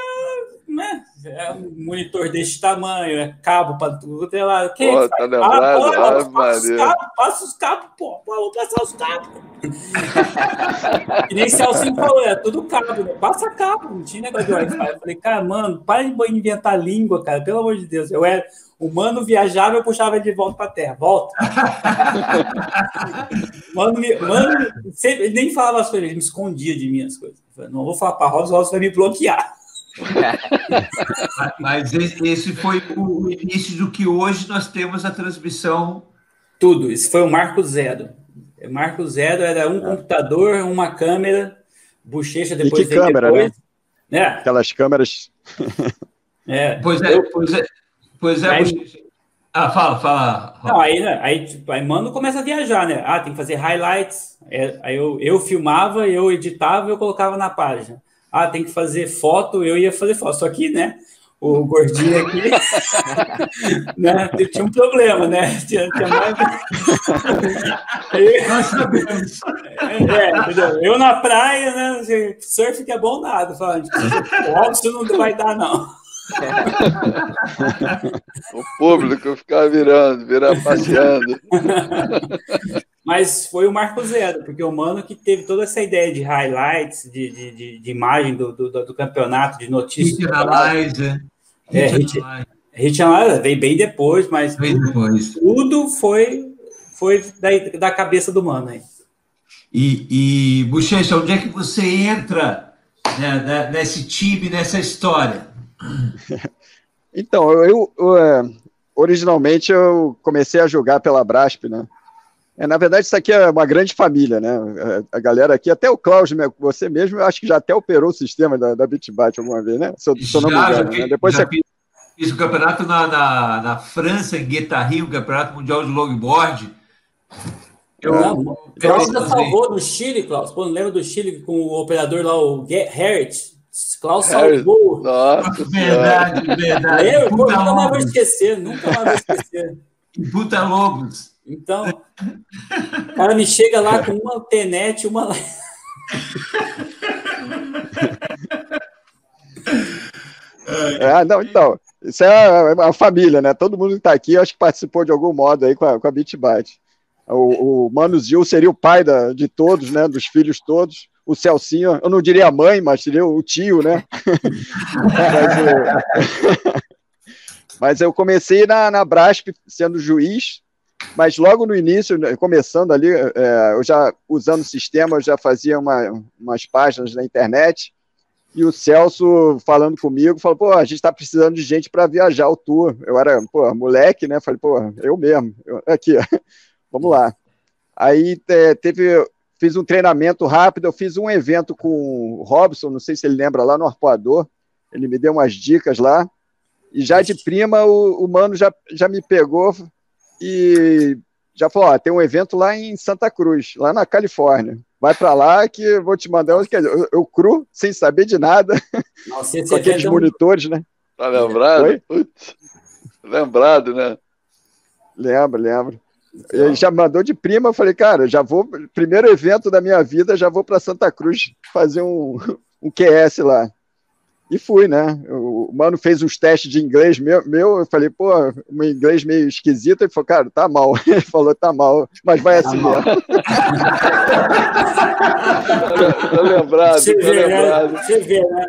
Né? É um monitor desse tamanho, é cabo para tudo. Tem lá. Quem pô, tá lembrado? Ah, pô, passa, os cabos, passa os cabos, pô. pô vou passar os cabos. e nem Celcinho falou, é tudo cabo, né? Passa cabo, não tinha negócio de Wi-Fi. Eu falei, cara, mano, para de inventar língua, cara, pelo amor de Deus. Eu era o mano viajava, eu puxava ele de volta para a terra. Volta. mano, mano sempre, ele nem falava as coisas, ele me escondia de mim as coisas. Falei, não vou falar para Rosa, Rosa vai me bloquear. Mas esse foi o início do que hoje nós temos a transmissão. Tudo, isso foi o Marco Zero. O Marco Zero era um computador, uma câmera, bochecha depois. E que câmera, depois. né? É. Aquelas câmeras. É. Pois é, pois é. Pois é, aí, Ah, fala, fala. Não, aí, né, aí, tipo, aí mano começa a viajar, né? Ah, tem que fazer highlights. É, aí eu, eu filmava, eu editava e eu colocava na página. Ah, tem que fazer foto, eu ia fazer foto. Só que, né? o gordinho aqui, né? Tinha um problema, né? Tinha, tinha mais... Nós sabemos. É, eu na praia, né? Surf que é bom nada. Falando, óbvio, não vai dar, não. O público ficar virando, virar passeando. Mas foi o Marco Zero, porque o Mano que teve toda essa ideia de highlights, de, de, de, de imagem do, do, do, campeonato, de notícias. Hit Analyze, é. Hit, Hit Analyze veio bem depois, mas bem depois. tudo foi, foi da, da cabeça do Mano aí. E, e Bochecha, onde é que você entra né, nesse time, nessa história? Então, eu, eu, é, originalmente eu comecei a jogar pela Brasp, né? É, na verdade, isso aqui é uma grande família, né? É, a galera aqui, até o Cláudio, você mesmo, eu acho que já até operou o sistema da, da Bitbat alguma vez, né? Se eu, se eu não me engano. né? Depois já você... fiz, o campeonato na, na, na França, em Guetarri, o campeonato mundial de longboard. Eu, já salvou no Chile, Klaus. Não lembra do Chile com o operador lá, o Hertz? Klaus salvou. Nossa, verdade, verdade. Eu, pô, nunca mais vou esquecer, nunca mais vou esquecer. Puta Lobos. Então, o cara me chega lá com uma tenete, uma. É, não, então, isso é a, família, né? Todo mundo que está aqui, acho que participou de algum modo aí com a, com a BitBat. O, o Mano Zil seria o pai da, de todos, né? Dos filhos todos. O Celcinho, eu não diria a mãe, mas seria o tio, né? mas, eu, mas, eu comecei na, na Brasp sendo juiz, mas logo no início, né, começando ali, é, eu já usando o sistema, eu já fazia uma, umas páginas na internet, e o Celso falando comigo, falou, pô, a gente está precisando de gente para viajar o tour. Eu era, pô, moleque, né? Falei, pô, eu mesmo, eu, aqui, vamos lá. Aí é, teve, fiz um treinamento rápido, eu fiz um evento com o Robson, não sei se ele lembra, lá no Arpoador, ele me deu umas dicas lá, e já de prima o, o mano já, já me pegou e já falou: ó, tem um evento lá em Santa Cruz, lá na Califórnia. Vai para lá que eu vou te mandar. Eu, eu cru, sem saber de nada, Nossa, com aqueles é monitores, né? Tá lembrado? Putz, lembrado, né? Lembro, lembro. Ele já mandou de prima, eu falei, cara, já vou, primeiro evento da minha vida, já vou para Santa Cruz fazer um, um QS lá. E fui, né? O mano fez uns testes de inglês meu, meu eu falei, pô, um inglês meio esquisito. Ele falou, cara, tá mal. Ele falou, tá mal, mas vai assim tá mesmo. tô lembrado, você vê, né? lembrado. Né? Você vê, né?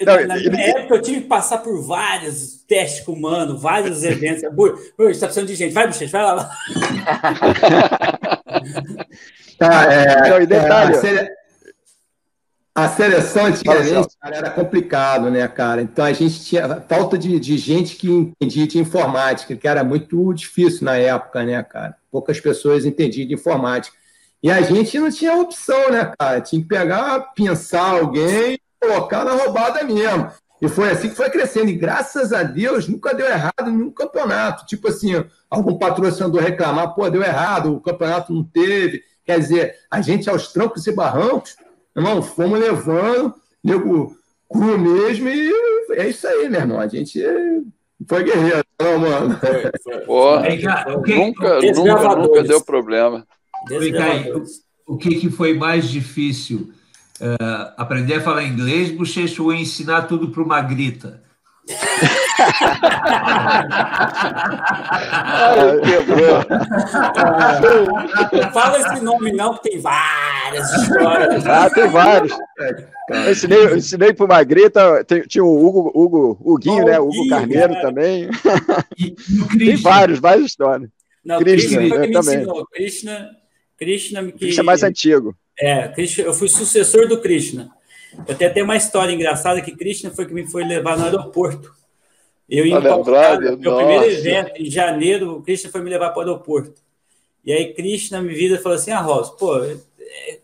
É, é, na minha época eu tive que passar por vários testes com o mano, vários eventos. Pô, está precisando de gente. Vai, bicho, vai lá. Tá, é, Não, e detalhe, é, a seleção antigamente cara, era complicado, né, cara? Então a gente tinha falta de, de gente que entendia de informática, que era muito difícil na época, né, cara? Poucas pessoas entendiam de informática. E a gente não tinha opção, né, cara? Tinha que pegar, pensar alguém e colocar na roubada mesmo. E foi assim que foi crescendo. E graças a Deus nunca deu errado em nenhum campeonato. Tipo assim, algum patrocinador reclamar, pô, deu errado, o campeonato não teve. Quer dizer, a gente aos trancos e barrancos Irmão, fomos levando, nego cru mesmo, e é isso aí, meu irmão. A gente foi guerreiro, não, mano. Porra, nunca, nunca, nunca deu problema. o que, que foi mais difícil? Uh, aprender a falar inglês, bochecho, ou ensinar tudo para uma grita? Quebrou. fala esse nome, não, que tem várias histórias. Ah, tem vários. Eu ensinei, eu ensinei para uma grita, tem, tinha o Hugo, Hugo Huguinho, oh, né? O Hugo Carneiro é. também. Tem vários, várias histórias. Não, Krishna, Krishna né, também. Ensinou. Krishna, Krishna, que, Krishna é mais antigo. É, Krishna, eu fui sucessor do Krishna. Eu tenho até uma história engraçada que Krishna foi que me foi levar no aeroporto. Eu ia tá lembrado, meu nossa. primeiro evento, em janeiro, o Krishna foi me levar para o aeroporto. E aí Krishna me vida falou assim, ah, Rosa, pô, é,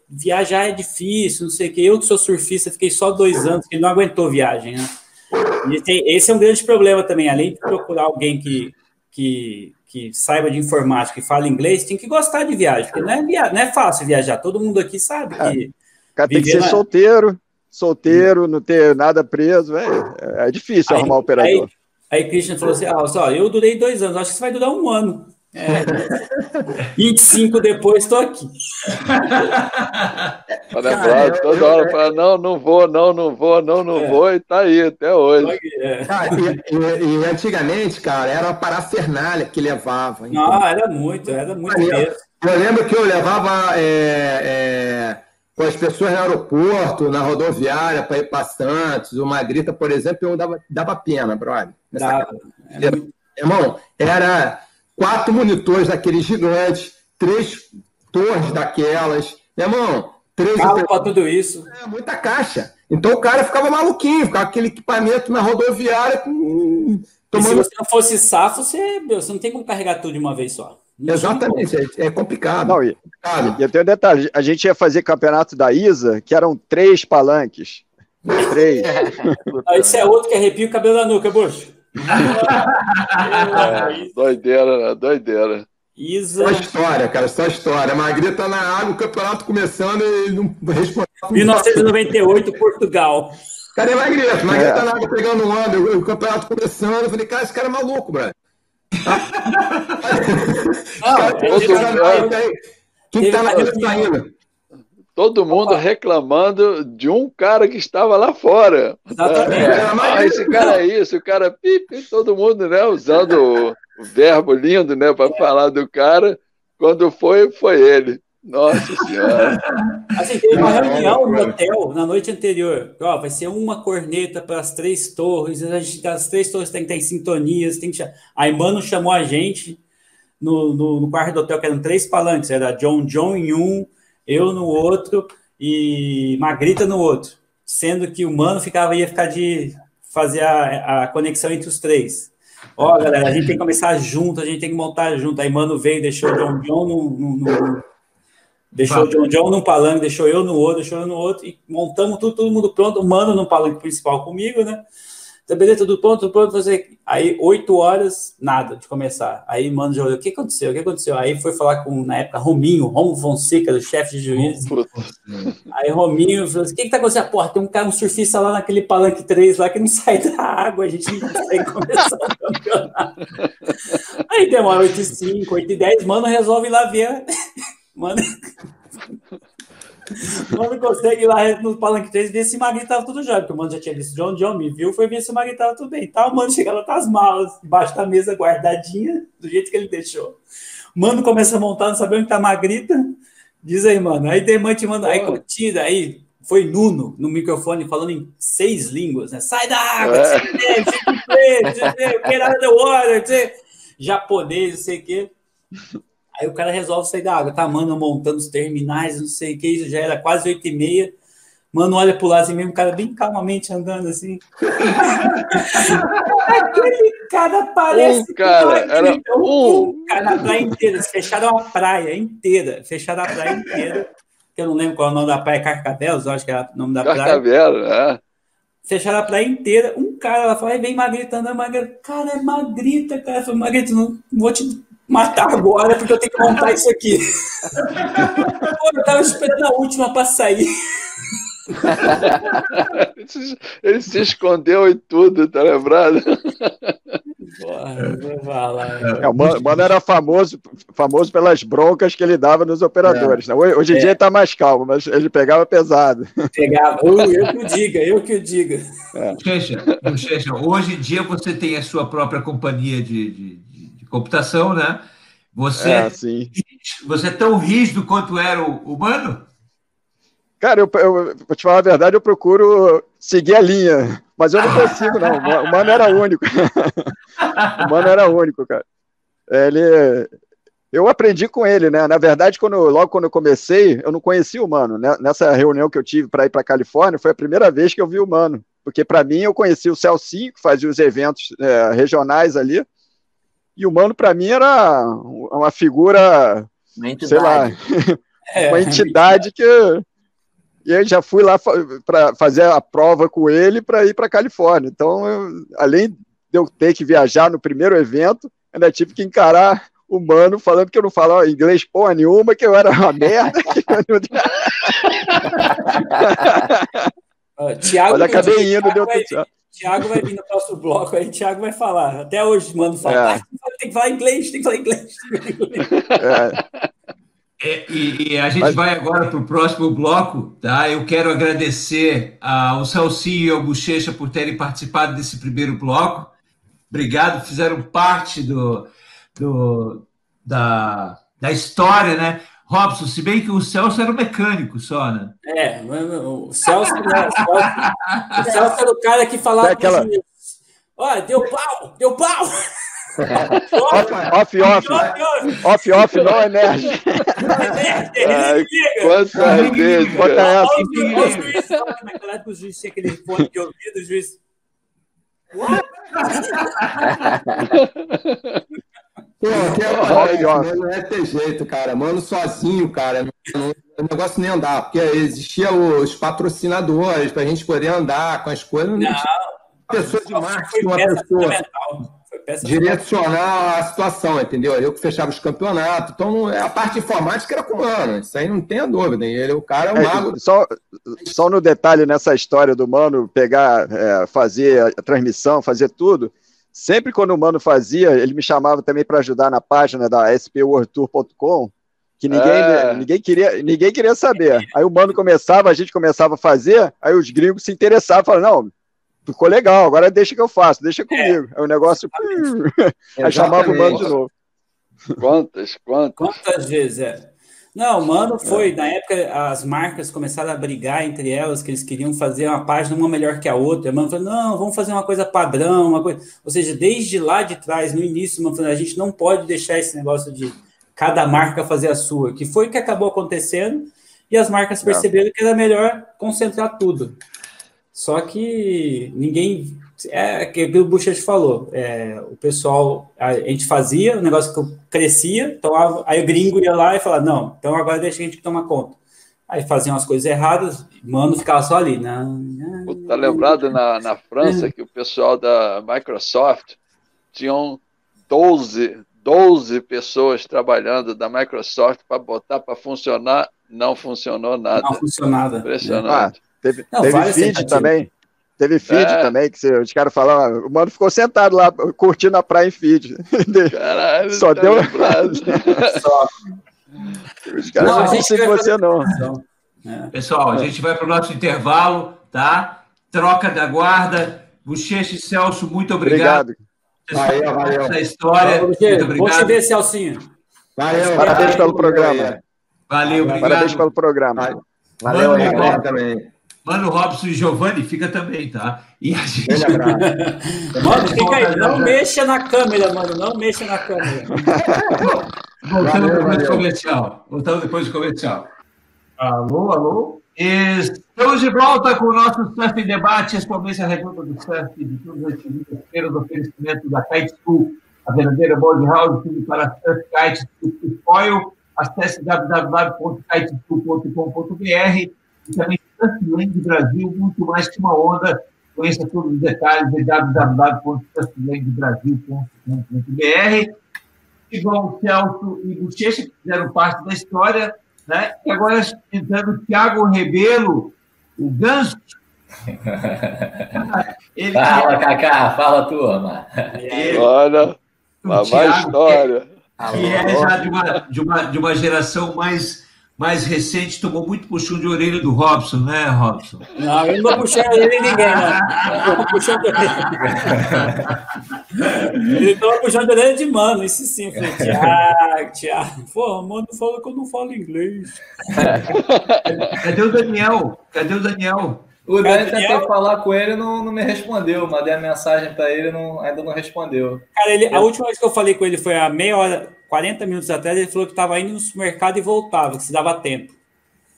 viajar é difícil, não sei o quê. Eu que sou surfista, fiquei só dois anos, que não aguentou viagem, né? E tem, esse é um grande problema também, além de procurar alguém que, que, que saiba de informática e fala inglês, tem que gostar de viagem, porque não é, via, não é fácil viajar, todo mundo aqui sabe que... É, cara tem que ser na... solteiro, solteiro, não ter nada preso. É, é difícil aí, arrumar operador. Aí, aí Christian falou assim: ah, só, eu durei dois anos, acho que você vai durar um ano. É, 25 depois estou aqui. Para lembrar, toda hora fala, não, não vou, não, não vou, não, não é. vou, e tá aí até hoje. É. Ah, e, e, e, antigamente, cara, era a parafernália que levava. Então. Não, era muito, era muito mesmo. Eu lembro que eu levava é, é, com as pessoas no aeroporto, na rodoviária, para ir para Santos, o Magrita, por exemplo, eu dava, dava pena, brother. Dava. É Irmão, era quatro monitores daqueles gigantes, três torres daquelas. Meu irmão, três. para tudo isso. É, muita caixa. Então o cara ficava maluquinho, ficava aquele equipamento na rodoviária com. Tomando... se você não fosse safo, você, você não tem como carregar tudo de uma vez só. Exatamente, é, é, complicado. Não, e, complicado. e tem um detalhe: a gente ia fazer campeonato da ISA, que eram três palanques. Três. Esse é outro que arrepia o cabelo da nuca, Bush é, doideira, né? Doideira. Isa. Só história, cara, só história. Magrita tá na água, o campeonato começando e não respondeu. 1998, Portugal. Cadê Magrita? Magrita é. tá na água pegando onda, o campeonato começando. Eu falei, cara, esse cara é maluco, brother. Não, cara, é, Quem tá na água saindo? todo mundo reclamando de um cara que estava lá fora. Exatamente. É, ah, esse cara é isso, o cara pipi, todo mundo, né, usando o verbo lindo, né, para falar do cara. Quando foi, foi ele. Nossa Senhora. Assim, teve uma reunião no hotel na noite anterior. Ó, vai ser uma corneta para as três torres. A gente, as três torres tem que ter sintonias. Tem que... Aí, mano, chamou a gente no, no, no quarto do hotel, que eram três palanques. Era John John em um, eu no outro e Magrita no outro, sendo que o Mano ficava ia ficar de fazer a, a conexão entre os três. Ó, galera, a gente tem que começar junto, a gente tem que montar junto. Aí Mano veio, deixou o John John no, no, deixou o John John num palanque, deixou eu no outro, deixou eu no outro e montamos tudo, todo mundo pronto. O Mano no palanque principal comigo, né? Então, beleza, tudo pronto, tudo pronto. Fazer. Aí, oito horas, nada de começar. Aí, mano, já olhou, o que aconteceu? O que aconteceu? Aí foi falar com, na época, Rominho, Romo Fonseca, do chefe de juiz. Aí, Rominho falou assim: o que que tá acontecendo? Porra, tem um cara, um surfista lá naquele palanque 3 lá que não sai da água, a gente não consegue começar o campeonato. Aí demora 8 e 5, 8 e 10, mano, resolve ir lá ver. Mano. Mano consegue ir lá no palanque 3 e ver se o Magri tava tudo jóia, porque o mano já tinha visto John John, me viu, foi ver se o Magri tava tudo bem. Tá, o mano chega lá com as malas, embaixo da mesa, guardadinha, do jeito que ele deixou. Mano começa a montar, não sabe onde tá a Magrita. Diz aí, mano. Aí Demante manda, aí curtida, aí foi Nuno no microfone falando em seis línguas, né? Sai da água, é. get out of the water, japonês, não sei o quê. Aí o cara resolve sair da água, tá, mano, montando os terminais, não sei o que, isso já era quase oito e meia. Mano, olha pro lado assim mesmo, o cara bem calmamente andando assim. Aquele cara parece. Um cara, era um. um cara na praia inteira, fecharam a praia inteira, fecharam a praia inteira. Eu não lembro qual é o nome da praia, Carcavelos, acho que era o nome da praia. Carcavelos, é. Fecharam a praia inteira, um cara lá fala, vem Magrita andando, Magrita. Cara, é Magrita, cara. Eu falei, Magrita, não vou te matar agora, porque eu tenho que montar isso aqui. Pô, eu tava esperando a última para sair. Ele se escondeu em tudo, tá lembrado? É, o mano, era famoso, famoso pelas broncas que ele dava nos operadores. É. Né? Hoje em é. dia está mais calmo, mas ele pegava pesado. Pegava, eu, eu que o diga, eu que o diga. É. hoje em dia você tem a sua própria companhia de, de computação, né? Você, é, você é tão rígido quanto era o humano? Cara, eu, eu, pra te falar a verdade, eu procuro seguir a linha, mas eu não consigo, não. O mano era único. o mano era único, cara. Ele, eu aprendi com ele, né? Na verdade, quando, logo quando eu comecei, eu não conhecia o Mano. Né? Nessa reunião que eu tive para ir para Califórnia, foi a primeira vez que eu vi o Mano. Porque para mim eu conhecia o Celcinho, que fazia os eventos é, regionais ali, e o Mano, para mim, era uma figura, sei lá, é. uma entidade que. E eu já fui lá para fazer a prova com ele para ir para Califórnia. Então, eu, além de eu ter que viajar no primeiro evento, ainda tive que encarar o mano falando que eu não falava inglês porra nenhuma, que eu era uma merda. Tiago, Mas acabei indo, deu tudo certo. Tiago vai vir no próximo bloco, aí Tiago vai falar. Até hoje, mano, fala. É. tem que falar inglês, tem que falar inglês. É. é. E, e, a gente Mas... vai agora para o próximo bloco, tá? Eu quero agradecer ao Salsinho e ao Bochecha por terem participado desse primeiro bloco. Obrigado, fizeram parte do, do da, da história, né? Robson, se bem que o Celso era o mecânico só, né? É, o Celso, o Celso, o Celso era o cara que falava aquela... Olha, deu pau, deu pau! off, off, off, off, não emerge. Quantas vezes? Bota essa. Olha o juiz, naquela época o juiz tinha aquele fone de ouvido, o juiz. Pô, que é, não é ter jeito, cara. Mano, sozinho, cara. o negócio nem andar, porque existia os patrocinadores para a gente poder andar com as coisas. Não, não pessoa de marketing, uma pessoa direcionar a situação, entendeu? Eu que fechava os campeonatos. Então, a parte informática era com o Mano. Isso aí não tem a dúvida. Ele, o cara é um é, mago. Só, só no detalhe nessa história do Mano pegar, é, fazer a transmissão, fazer tudo sempre quando o Mano fazia, ele me chamava também para ajudar na página da spworldtour.com, que ninguém, é. ninguém, queria, ninguém queria saber. Aí o Mano começava, a gente começava a fazer, aí os gringos se interessavam, falavam, não, ficou legal, agora deixa que eu faço, deixa é. comigo. É. Aí o negócio... aí chamava o Mano de novo. Quantas, quantas? Quantas vezes, é? Não, mano, foi. Na época, as marcas começaram a brigar entre elas, que eles queriam fazer uma página uma melhor que a outra. Mano, falou, não, vamos fazer uma coisa padrão, uma coisa. Ou seja, desde lá de trás, no início, mano, a gente não pode deixar esse negócio de cada marca fazer a sua, que foi o que acabou acontecendo, e as marcas perceberam que era melhor concentrar tudo. Só que ninguém é aquilo que o Buchas falou. É, o pessoal, a gente fazia, o negócio que crescia, então aí o gringo ia lá e falava, não, então agora deixa a gente tomar conta. Aí faziam as coisas erradas, mano ficava só ali. Né? Tá lembrado na, na França que o pessoal da Microsoft tinham 12, 12 pessoas trabalhando da Microsoft para botar para funcionar, não funcionou nada. Não funcionou nada. Impressionante. Ah, teve não, teve feed também. Teve feed é. também, que os caras falavam, o mano ficou sentado lá, curtindo a praia em feed. Caralho, só tá deu. Só. Os caras não, não você, não. É. Pessoal, a gente vai para o nosso intervalo, tá? Troca da guarda. Bochecha e Celso, muito obrigado. Obrigado. Valeu, valeu. Essa história. Valeu, muito obrigado. Vou te ver, Celcinho. Valeu. Parabéns pelo programa. Valeu, obrigado. Parabéns pelo programa. Valeu, valeu também. Mano Robson e Giovanni fica também, tá? E a gente. mano, fica aí, não mexa na câmera, mano. Não mexa na câmera. Voltando depois do comercial. Voltando depois do comercial. Alô, alô? Estamos de volta com o nosso Surf em Debate, experiência redonda do surf de todas as segundas-feiras do oferecimento da Kite School, a verdadeira board house, tudo para surf, kite, e foil. Acesse www.kiteschool.com.br e também Surfland Brasil, muito mais que uma onda. Conheça todos os detalhes em. Igual o Celso e Bochecha, que fizeram parte da história, né? e agora entrando o Thiago Rebelo, o Ganso. Ele fala, é... Cacá, fala turma. Olha, uma mais história. Que é já de uma, de, uma, de uma geração mais mais recente tomou muito puxão de orelha do Robson, né, Robson? Não, eu não vou puxar a orelha de ninguém, não. Eu vou puxar de orelha. Ele estava puxando a orelha de mano, isso sim. falei, Tiago, Tiago. Pô, mano falou que eu não falo inglês. Cadê o Daniel? Cadê o Daniel? O Daniel tentou falar com ele não, não me respondeu. Mandei a mensagem para ele não ainda não respondeu. Cara, ele, a última vez que eu falei com ele foi há meia hora, 40 minutos atrás, ele falou que estava indo no supermercado e voltava, que se dava tempo.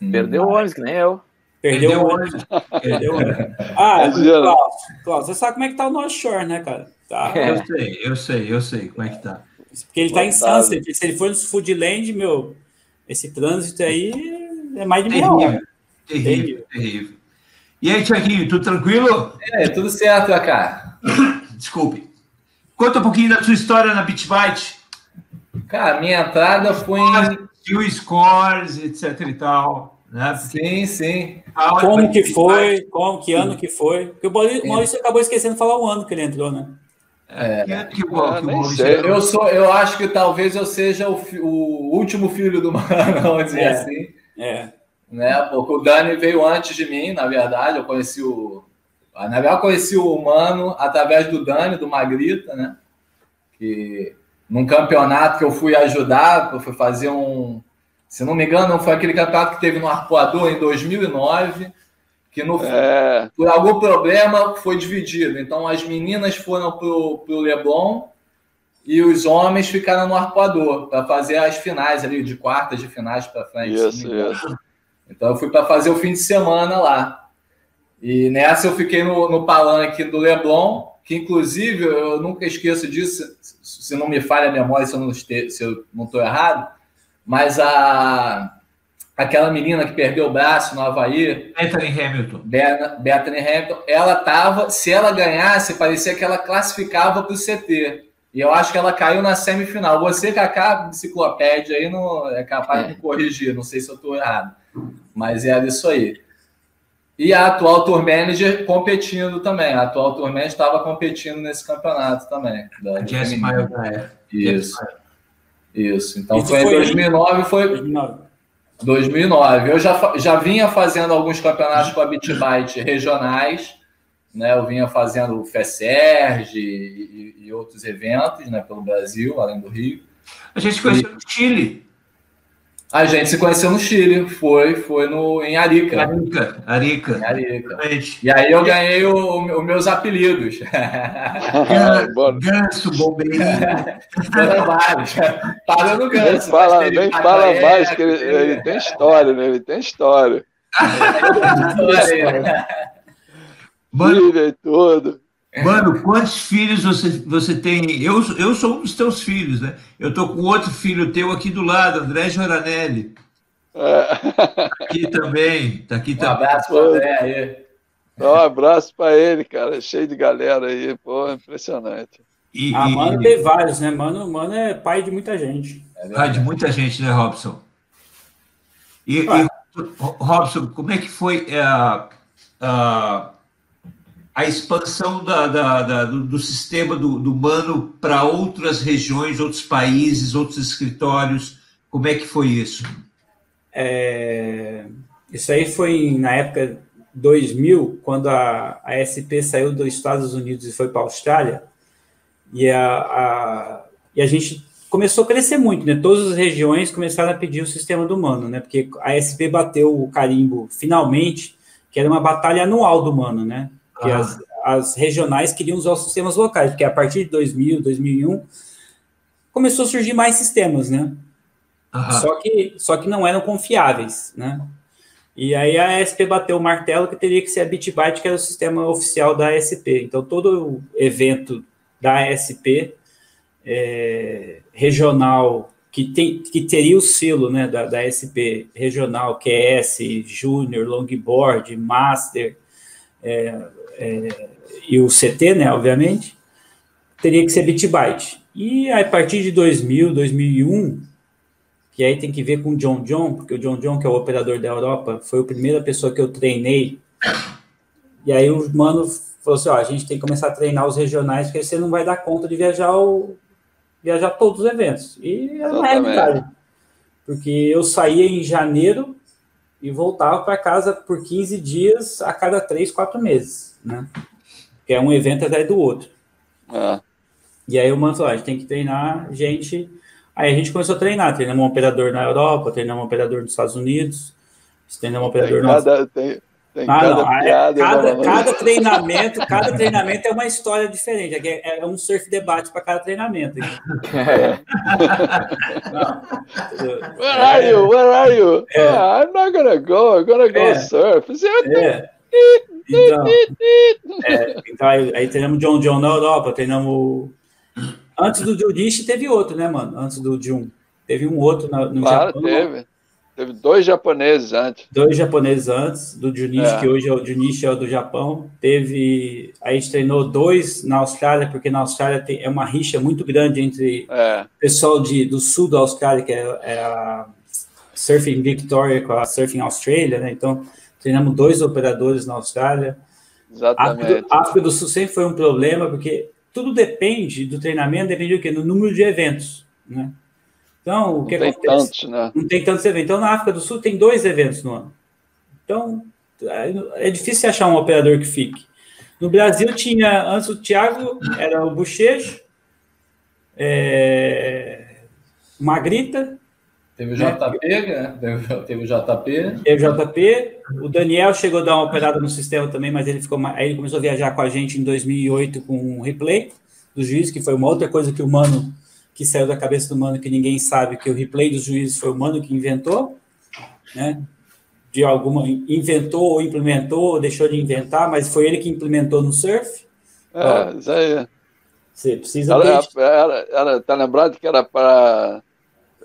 Hum. Perdeu o ônibus, que nem eu. Perdeu, Perdeu o ônibus. Perdeu o ônibus. Ah, Klaus, Klaus, você sabe como é que tá o North Shore, né, cara? Tá. Eu sei, eu sei, eu sei como é que tá. Porque ele tá em Sunset. Se ele for no Foodland, meu, esse trânsito aí é mais de meia hora. Terrível, terrível. E aí, Tiaguinho, tudo tranquilo? É, tudo certo, cara. Desculpe. Conta um pouquinho da sua história na Bite. Cara, minha entrada foi em. E scores, etc e tal. Né? Sim, sim. Como que foi? Como, que ano que foi? Porque o Maurício acabou esquecendo de falar o ano que ele entrou, né? É, é que bom, que Maurício... eu, sou, eu acho que talvez eu seja o, o último filho do Mano, vamos dizer é, assim. É. Né? Porque o Dani veio antes de mim, na verdade. Eu conheci o. Na verdade, eu conheci o Mano através do Dani, do Magrita, né? Que num campeonato que eu fui ajudar, eu fui fazer um, se não me engano, foi aquele campeonato que teve no Arpoador em 2009, que no, é. por algum problema foi dividido. Então as meninas foram para o Leblon e os homens ficaram no Arpoador para fazer as finais ali, de quartas de finais para frente. Isso, isso. Então eu fui para fazer o fim de semana lá. E nessa eu fiquei no, no palanque do Leblon, que inclusive eu nunca esqueço disso, se não me falha a memória, se eu não estou errado mas a aquela menina que perdeu o braço no Havaí, Bethany Hamilton. Bethany Hamilton, ela tava, se ela ganhasse, parecia que ela classificava para o CT. E eu acho que ela caiu na semifinal. Você, Cacá, enciclopédia aí, não é capaz de me corrigir, não sei se eu estou errado. Mas era isso aí. E a atual tour manager competindo também. A atual tour manager estava competindo nesse campeonato também. Da, Jess Maio, Isso. Isso. Então foi, foi em 2009, foi 2009. 2009. Eu já, já vinha fazendo alguns campeonatos com a BitByte regionais, né? Eu vinha fazendo o FESERG e, e, outros eventos, né, pelo Brasil, além do Rio. A gente conheceu e... no Chile. A gente se conheceu no Chile, foi, foi no, em Arica. Arica, Arica. Em Arica. E aí eu ganhei os meus apelidos. ganso, bombeirinho. vários. Para no ganso. Nem fala, nem fala mais, que ele, ele, tem história, né? Ele tem história. Mano, tudo. Mano, quantos filhos você, você tem? Eu, eu sou um dos teus filhos, né? Eu tô com outro filho teu aqui do lado, André Joranelli. É. Tá aqui também, tá aqui um também. abraço para André aí. um abraço para ele, cara, cheio de galera aí, pô, impressionante. E, ah, Mano tem vários, né? Mano, Mano é pai de muita gente. É pai de muita gente, né, Robson? E, ah. e Robson, como é que foi uh, uh, a expansão da, da, da, do, do, sistema do, do para outras regiões, outros países, outros escritórios? Como é que foi isso? É, isso aí foi na época 2000, quando a, a SP saiu dos Estados Unidos e foi para a Austrália, e a, a, e a gente começou a crescer muito, né? Todas as regiões começaram a pedir o sistema do Mano, né? Porque a SP bateu o carimbo finalmente, que era uma batalha anual do Mano, né? Que ah. as, as regionais queriam usar os sistemas locais, porque a partir de 2000, 2001, começou a surgir mais sistemas, né? Só que, só que não eram confiáveis, né? E aí a SP bateu o martelo que teria que ser a Bitbyte, que era o sistema oficial da SP. Então, todo evento da SP é, regional, que, tem, que teria o selo né, da, da SP regional, QS, Júnior, Longboard, Master, é, é, e o CT, né, obviamente, teria que ser bit byte. E a partir de 2000, 2001, que aí tem que ver com o John John, porque o John John, que é o operador da Europa, foi a primeira pessoa que eu treinei. E aí o mano falou assim: ó, a gente tem que começar a treinar os regionais, porque você não vai dar conta de viajar o, viajar todos os eventos. E é uma realidade. Porque eu saía em janeiro e voltava para casa por 15 dias a cada 3, 4 meses né? Que é um evento atrás do outro. É. E aí o falou, a gente tem que treinar gente... Aí a gente começou a treinar, treinamos um operador na Europa, treinamos um operador nos Estados Unidos, treinamos um operador... Tem cada, tem, tem ah, cada, não, piada, cada, cada treinamento, cada treinamento é uma história diferente. É, é um surf debate para cada treinamento. É. Where are you? Where are you? É. Oh, I'm not gonna go. I'm gonna go é. surf. É. Então, é, então aí, aí treinamos John John na Europa, treinamos. Antes do Junichi teve outro, né, mano? Antes do Jun. Teve um outro no, no claro, Japão. Teve. Teve dois japoneses antes. Dois japoneses antes, do Junichi, é. que hoje é o Junichi é o do Japão. Teve. A gente treinou dois na Austrália, porque na Austrália tem, é uma rixa muito grande entre é. pessoal de, do sul da Austrália, que é, é a Surfing Victoria com a Surfing Australia, né? Então, treinamos dois operadores na Austrália. Exatamente. África do, África do Sul sempre foi um problema, porque tudo depende do treinamento, depende do quê? Do número de eventos, né? Então, o não que tem acontece? Tantos, né? Não tem tantos eventos. Então, na África do Sul tem dois eventos no ano. Então, é difícil achar um operador que fique. No Brasil tinha, antes o Thiago, era o Bochecho, é, Magrita. Teve o JP, né? Teve, o JP. Teve o JP. O Daniel chegou a dar uma operada no sistema também, mas ele ficou aí ele começou a viajar com a gente em 2008 com um replay do juiz, que foi uma outra coisa que o Mano, que saiu da cabeça do Mano, que ninguém sabe, que o replay dos juízes foi o Mano que inventou, né? De alguma, inventou ou implementou, ou deixou de inventar, mas foi ele que implementou no surf. É, isso aí. Você precisa. Ela, ela, ela, tá lembrado que era para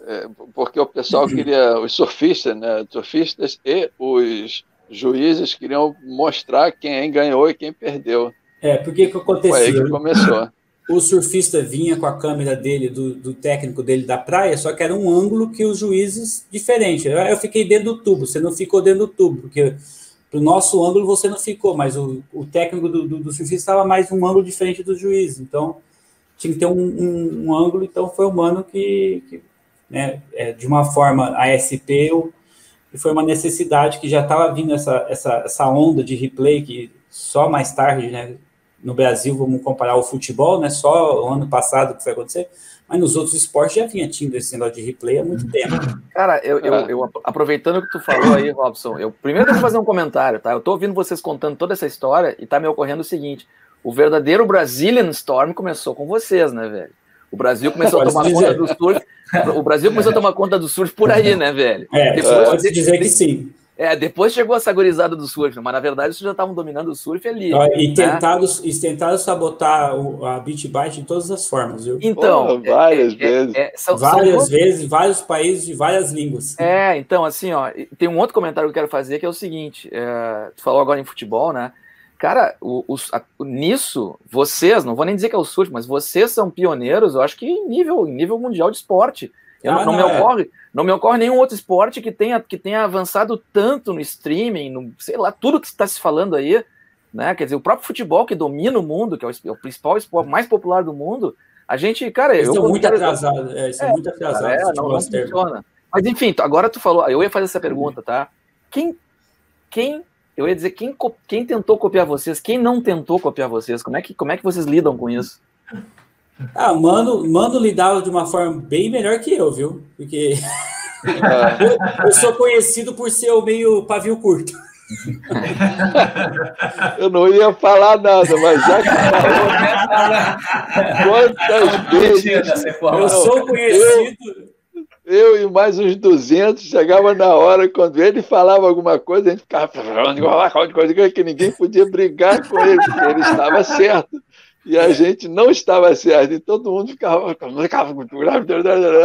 é, porque o pessoal queria, os surfistas, né, surfistas e os juízes queriam mostrar quem ganhou e quem perdeu. É, porque que aconteceu? Foi aí que começou. O surfista vinha com a câmera dele, do, do, técnico dele da praia, só que era um ângulo que os juízes diferente. Eu fiquei dentro do tubo, você não ficou dentro do tubo, porque para o nosso ângulo você não ficou, mas o, o técnico do, do, do surfista estava mais um ângulo diferente do juiz. Então tinha que ter um, um, um ângulo, então foi o mano que, que né, é, de uma forma ASP, e foi uma necessidade que já estava vindo essa, essa, essa onda de replay, que só mais tarde, né, no Brasil, vamos comparar o futebol, né, só o ano passado que foi acontecer, mas nos outros esportes já vinha tindo esse negócio de replay há muito tempo. Cara, eu, eu, eu aproveitando o que tu falou aí, Robson, eu primeiro eu vou fazer um comentário, tá? Eu tô ouvindo vocês contando toda essa história e tá me ocorrendo o seguinte: o verdadeiro Brazilian Storm começou com vocês, né, velho? O Brasil começou a tomar conta do surf. O Brasil começou a tomar conta do surf por aí, né, velho? É, depois, pode dizer que sim. É, depois chegou essa gurizada do surf, mas na verdade eles já estavam dominando o surf ali. E né? tentaram, e tentaram sabotar o, a Beach Bite de todas as formas, viu? Então. Pô, várias é, é vezes. É, são, várias são... vezes, vários países de várias línguas. É, então, assim, ó, tem um outro comentário que eu quero fazer que é o seguinte: é, tu falou agora em futebol, né? Cara, o, o, a, nisso, vocês, não vou nem dizer que é o surf, mas vocês são pioneiros, eu acho que em nível, em nível mundial de esporte. Eu, ah, não, não, me é. ocorre, não me ocorre nenhum outro esporte que tenha, que tenha avançado tanto no streaming, no, sei lá, tudo que está se falando aí, né? Quer dizer, o próprio futebol que domina o mundo, que é o, é o principal esporte mais popular do mundo, a gente, cara, eles eu estão muito atrasados, é, é, muito atrasados. É, não, não funciona. Mas enfim, agora tu falou, eu ia fazer essa pergunta, tá? Quem, quem eu ia dizer quem, quem tentou copiar vocês, quem não tentou copiar vocês, como é que, como é que vocês lidam com isso? Ah, Mano, Mano lidava de uma forma bem melhor que eu, viu? Porque eu, eu, sou conhecido por ser o meio pavio curto. eu não ia falar nada, mas já que falou, quantas vezes eu sou conhecido eu e mais uns 200 chegava na hora, quando ele falava alguma coisa, a gente ficava falando coisa que ninguém podia brigar com ele, porque ele estava certo. E a gente não estava certo, e todo mundo ficava.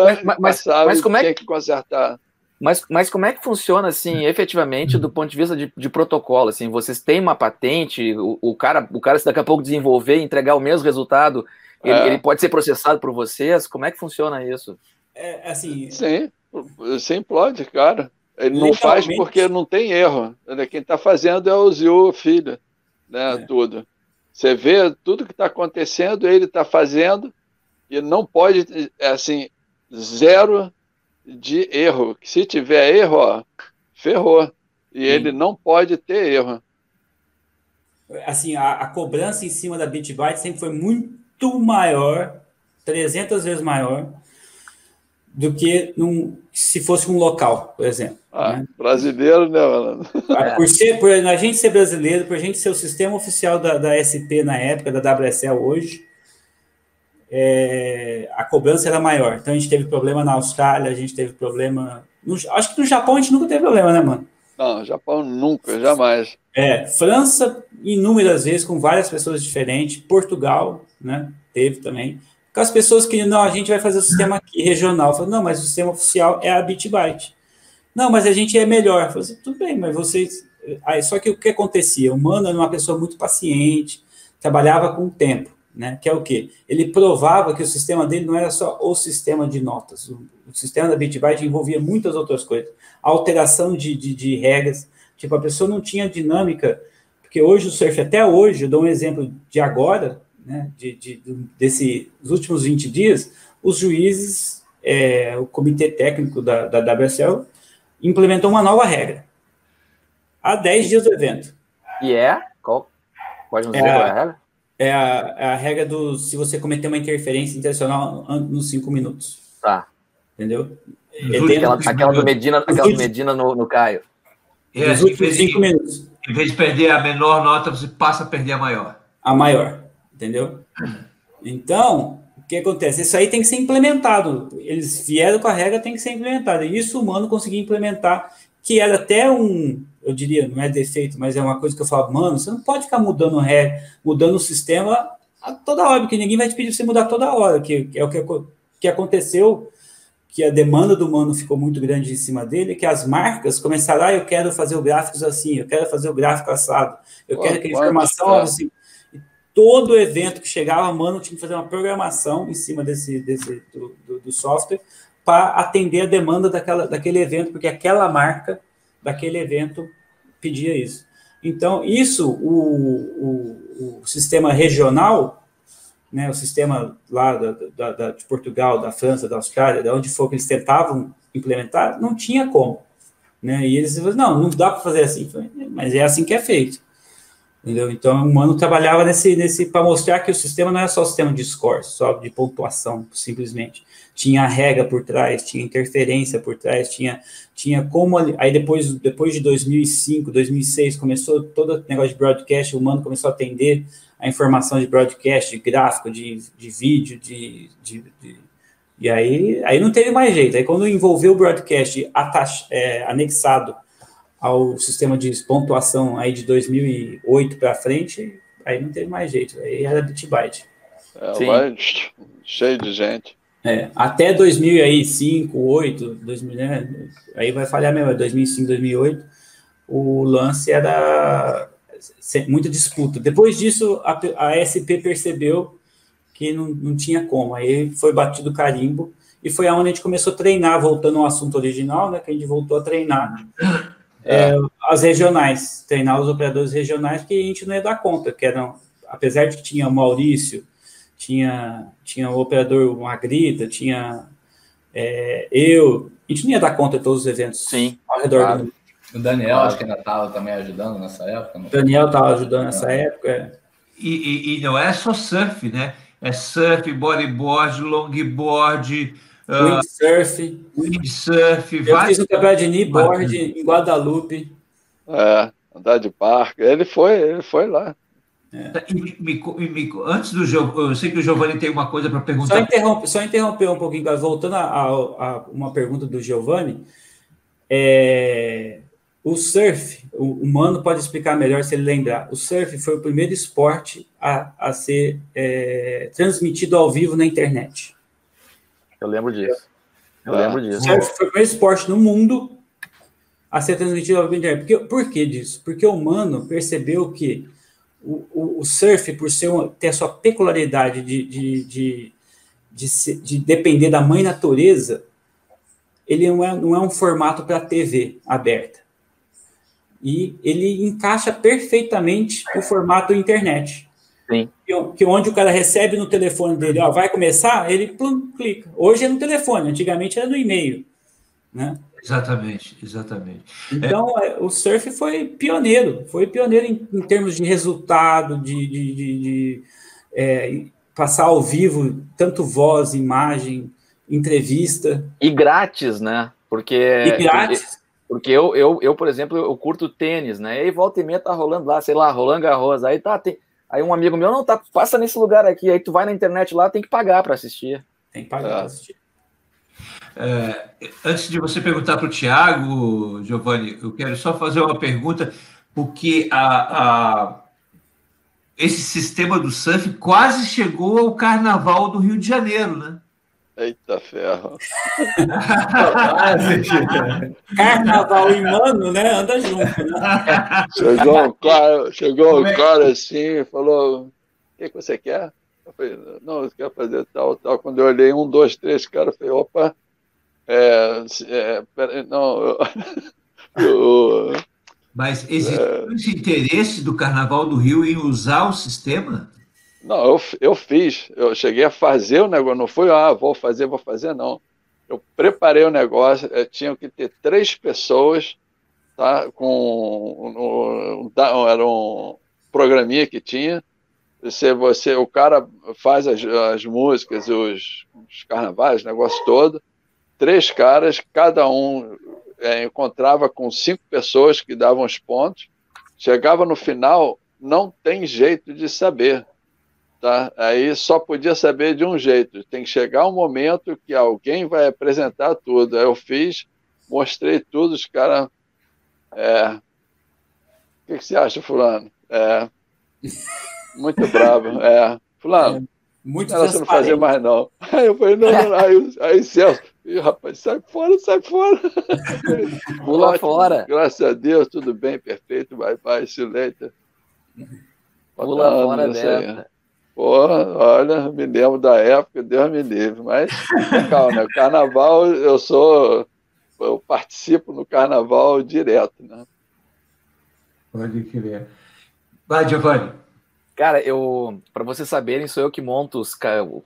Mas, mas, mas como é que, tinha que consertar. Mas, mas como é que funciona, assim, efetivamente, do ponto de vista de, de protocolo? Assim, vocês têm uma patente, o, o, cara, o cara, se daqui a pouco desenvolver e entregar o mesmo resultado, ele, é. ele pode ser processado por vocês? Como é que funciona isso? É, assim. Sim, sim, pode, cara. Ele não faz porque não tem erro. Quem está fazendo é o Zio Filho, né? É. Tudo. Você vê tudo que está acontecendo, ele está fazendo e não pode, é assim, zero de erro. Se tiver erro, ó, ferrou. E Sim. ele não pode ter erro. Assim, a, a cobrança em cima da BitByte sempre foi muito maior, 300 vezes maior, do que num, se fosse um local, por exemplo. Ah, né? Brasileiro, né, mano? Ah, por, ser, por a gente ser brasileiro, por a gente ser o sistema oficial da, da SP na época, da WSL hoje, é, a cobrança era maior. Então a gente teve problema na Austrália, a gente teve problema. No, acho que no Japão a gente nunca teve problema, né, mano? Não, Japão nunca, jamais. É, França, inúmeras vezes, com várias pessoas diferentes. Portugal, né? Teve também com as pessoas que, não, a gente vai fazer o sistema aqui, regional. Falo, não, mas o sistema oficial é a BitByte. Não, mas a gente é melhor. Falo, assim, tudo bem, mas vocês... Aí, só que o que acontecia? O Mano era uma pessoa muito paciente, trabalhava com o tempo. né? Que é o quê? Ele provava que o sistema dele não era só o sistema de notas. O, o sistema da Bitbyte envolvia muitas outras coisas. alteração de, de, de, regras. Tipo, a pessoa não tinha dinâmica. Porque hoje o surf, até hoje, eu dou um exemplo de agora, né? De, de, desse, dos últimos 20 dias, os juízes, é, o comitê técnico da, da WSL, implementou uma nova regra. Há 10 dias do evento. E é? Qual? Pode nos dizer é qual é a regra? É a, é a regra do se você cometer uma interferência intencional nos cinco minutos. Tá. Entendeu? É aquela, aquela do Medina, aquela do Medina no, no Caio. É, nos últimos cinco minutos. Em vez de perder a menor nota, você passa a perder a maior. A maior, entendeu? Então, o que acontece? Isso aí tem que ser implementado. Eles vieram com a regra, tem que ser implementado. E isso o humano conseguiu implementar, que era até um, eu diria, não é defeito, mas é uma coisa que eu falo, mano, você não pode ficar mudando ré, mudando o sistema a toda hora, porque ninguém vai te pedir para você mudar toda hora, que, que é o que, que aconteceu, que a demanda do mano ficou muito grande em cima dele, que as marcas começaram, ah, eu quero fazer o gráficos assim, eu quero fazer o gráfico assado, eu quero que a informação assim. Todo evento que chegava, mano, tinha que fazer uma programação em cima desse, desse do, do, do software para atender a demanda daquela, daquele evento, porque aquela marca daquele evento pedia isso. Então, isso, o, o, o sistema regional, né, o sistema lá da, da, da, de Portugal, da França, da Austrália, de onde for que eles tentavam implementar, não tinha como. Né? E eles falaram, não, não dá para fazer assim. Mas é assim que é feito. Entendeu? Então, o humano trabalhava nesse, nesse para mostrar que o sistema não é só sistema de score, só de pontuação, simplesmente. Tinha regra por trás, tinha interferência por trás, tinha, tinha como. Aí depois, depois de 2005, 2006, começou todo o negócio de broadcast, o humano começou a atender a informação de broadcast, de gráfico, de, de vídeo, de, de, de e aí, aí não teve mais jeito. Aí quando envolveu o broadcast atach, é, anexado ao sistema de pontuação aí de 2008 para frente, aí não teve mais jeito, aí era Bitbyte. É, cheio de gente. É, até 2005, 2008, 2000, né, aí vai falhar mesmo, 2005, 2008, o lance era muita disputa. Depois disso, a, a SP percebeu que não, não tinha como, aí foi batido carimbo, e foi aonde a gente começou a treinar, voltando ao assunto original, né, que a gente voltou a treinar é, as regionais, treinar os operadores regionais, que a gente não ia dar conta, que eram, apesar de que tinha o Maurício, tinha, tinha o operador Magrita, tinha é, eu, a gente não ia dar conta de todos os eventos Sim, ao redor claro. do mundo. O Daniel, acho que ainda estava também ajudando nessa época. O Daniel estava ajudando nessa é. época. É. E, e, e, não é só surf, né? É surf, bodyboard, longboard, ah, windsurf. Windsurf. Eu fiz um campeonato de kneeboard em Guadalupe. É, andar de barco. Ele foi, ele foi lá. É. Me, me, me, antes do jogo, eu sei que o Giovanni tem uma coisa para perguntar. Só interromper, só interromper um pouquinho, voltando a, a, a, uma pergunta do Giovanni. É, o surf, o humano pode explicar melhor se ele lembrar. O surf foi o primeiro esporte a, a ser é, transmitido ao vivo na internet. Eu lembro disso. Eu ah, lembro disso. Surf foi o primeiro esporte no mundo a ser transmitido ao internet. Porque, por que disso? Porque o humano percebeu que o, o, o surf, por ser uma, ter a sua peculiaridade de, de, de, de, de depender da mãe natureza, ele não é, não é um formato para TV aberta. E ele encaixa perfeitamente o formato internet. Sim. Que, onde o cara recebe no telefone dele, ó, vai começar, ele plum, clica. Hoje é no telefone, antigamente era no e-mail. Né? Exatamente, exatamente. Então, é. o surf foi pioneiro, foi pioneiro em, em termos de resultado, de, de, de, de é, passar ao vivo, tanto voz, imagem, entrevista. E grátis, né? Porque. E grátis. Porque eu, eu, eu, por exemplo, eu curto tênis, né? E aí volta e meia tá rolando lá, sei lá, Roland Garros. Aí tá, tem, Aí um amigo meu, não, tá, passa nesse lugar aqui. Aí tu vai na internet lá, tem que pagar para assistir. Tem que pagar para assistir. É, antes de você perguntar para o Tiago, Giovanni, eu quero só fazer uma pergunta, porque a, a, esse sistema do surf quase chegou ao carnaval do Rio de Janeiro, né? Eita ferro. Carnaval e mano, né? Anda junto, né? Chegou um cara, chegou um é cara assim e falou: O que, que você quer? Eu falei, não, eu quero fazer tal, tal. Quando eu olhei um, dois, três, cara, eu falei, opa, é, é, pera, não, eu, eu, Mas existe é, interesse do Carnaval do Rio em usar o sistema? Não, eu, eu fiz, eu cheguei a fazer o negócio, não foi, ah, vou fazer, vou fazer, não. Eu preparei o negócio, eu tinha que ter três pessoas, tá, com, um, um, era um programinha que tinha, você, você, o cara faz as, as músicas, os, os carnavais, o negócio todo. Três caras, cada um é, encontrava com cinco pessoas que davam os pontos. Chegava no final, não tem jeito de saber. Tá? Aí só podia saber de um jeito. Tem que chegar um momento que alguém vai apresentar tudo. Aí eu fiz, mostrei tudo, os caras. É, o que, que você acha, Fulano? É, muito bravo. É. Fulano, é, muito não você não fazer mais, não. Aí eu falei, não, não, não. Aí, aí Celso, rapaz, sai fora, sai fora. Pula fora. Graças a Deus, tudo bem, perfeito, vai, vai, silêncio. Pula fora dessa. Porra, olha, me lembro da época, Deus me livre. Mas, calma, né? carnaval, eu sou. Eu participo no carnaval direto, né? Pode crer. Vai, Giovanni. Cara, eu, para vocês saberem, sou eu que monto os,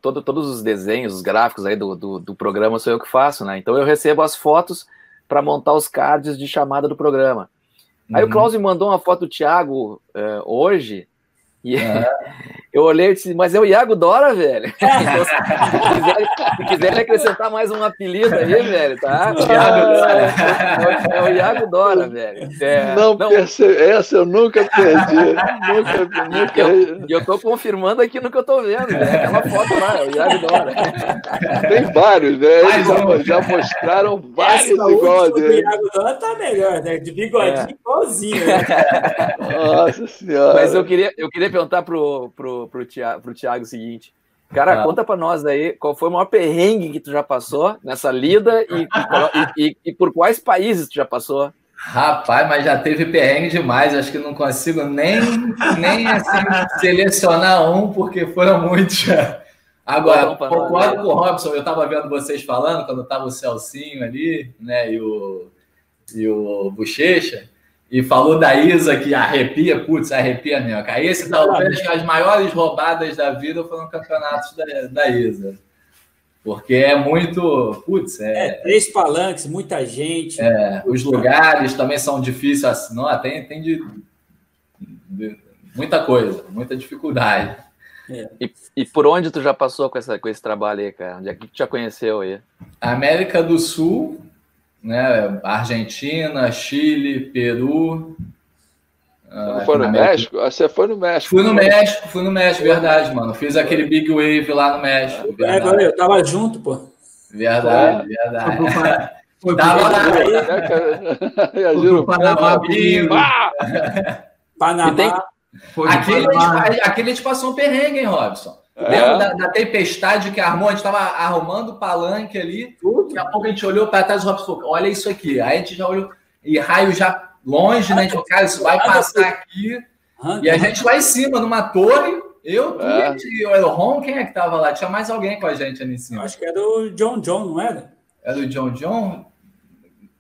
todo, todos os desenhos, os gráficos aí do, do, do, programa, sou eu que faço, né? Então eu recebo as fotos para montar os cards de chamada do programa. Uhum. Aí o uhum. Klaus me mandou uma foto do Thiago uh, hoje, e é. eu olhei e disse, mas é o Iago Dora, velho. Então, se, quiser, se quiser acrescentar mais um apelido aí, velho, tá? Iago Dora. É, é, o Iago Dora, velho. É, não, não essa eu nunca perdi. nunca, nunca... Eu, eu tô confirmando aqui no que eu tô vendo, velho. Aquela foto lá, é o Iago Dora. Tem vários, né? Eles já, já mostraram vários igual dele. O Iago Dora tá melhor, né? De bigodinho é. igualzinho. Né? Nossa senhora. Mas eu queria, eu queria perguntar pro, pro, pro, Thiago, pro Thiago o seguinte. Cara, ah. conta para nós aí qual foi o maior perrengue que tu já passou nessa lida e, e, e, e, por quais países tu já passou? Rapaz, mas já teve perrengue demais. Acho que não consigo nem, nem assim, selecionar um, porque foram muitos. Agora, concordo com o Robson. Eu estava vendo vocês falando quando estava o Celcinho ali, né, e o, e o Bochecha e falou da Isa que arrepia, putz, arrepia mesmo. Cara. Esse talvez as maiores roubadas da vida foram campeonatos da, da Isa. Porque é muito. Putz, é, é, três palanques, muita gente. É, os lugares também são difíceis assim. Não, tem, tem de, de muita coisa, muita dificuldade. É. E, e, por onde tu já passou com, essa, com esse trabalho aí, cara? Onde é que tu já conheceu aí? América do Sul, né? Argentina, Chile, Peru. Você foi no México? Ah, você foi no México. Fui no México, fui no México, verdade, mano. Fiz aquele Big Wave lá no México. É, verdade. É, eu tava junto, pô. Verdade, foi. verdade. Foi tava lá. Panamá, Panamá. Tem... Aquele, a gente, aquele a gente passou um perrengue, hein, Robson? É. Lembra da, da, tempestade que armou? A gente estava arrumando o palanque ali. Tudo. Daqui a pouco a gente olhou para trás e falou: Olha isso aqui. Aí a gente já olhou, e raio já longe, né? A gente falou: Cara, isso vai passar aqui. E a gente lá em cima, numa torre. Eu, é. e o Ron, quem é que tava lá? Tinha mais alguém com a gente ali em cima. Acho que era o John John, não era? Era o John John?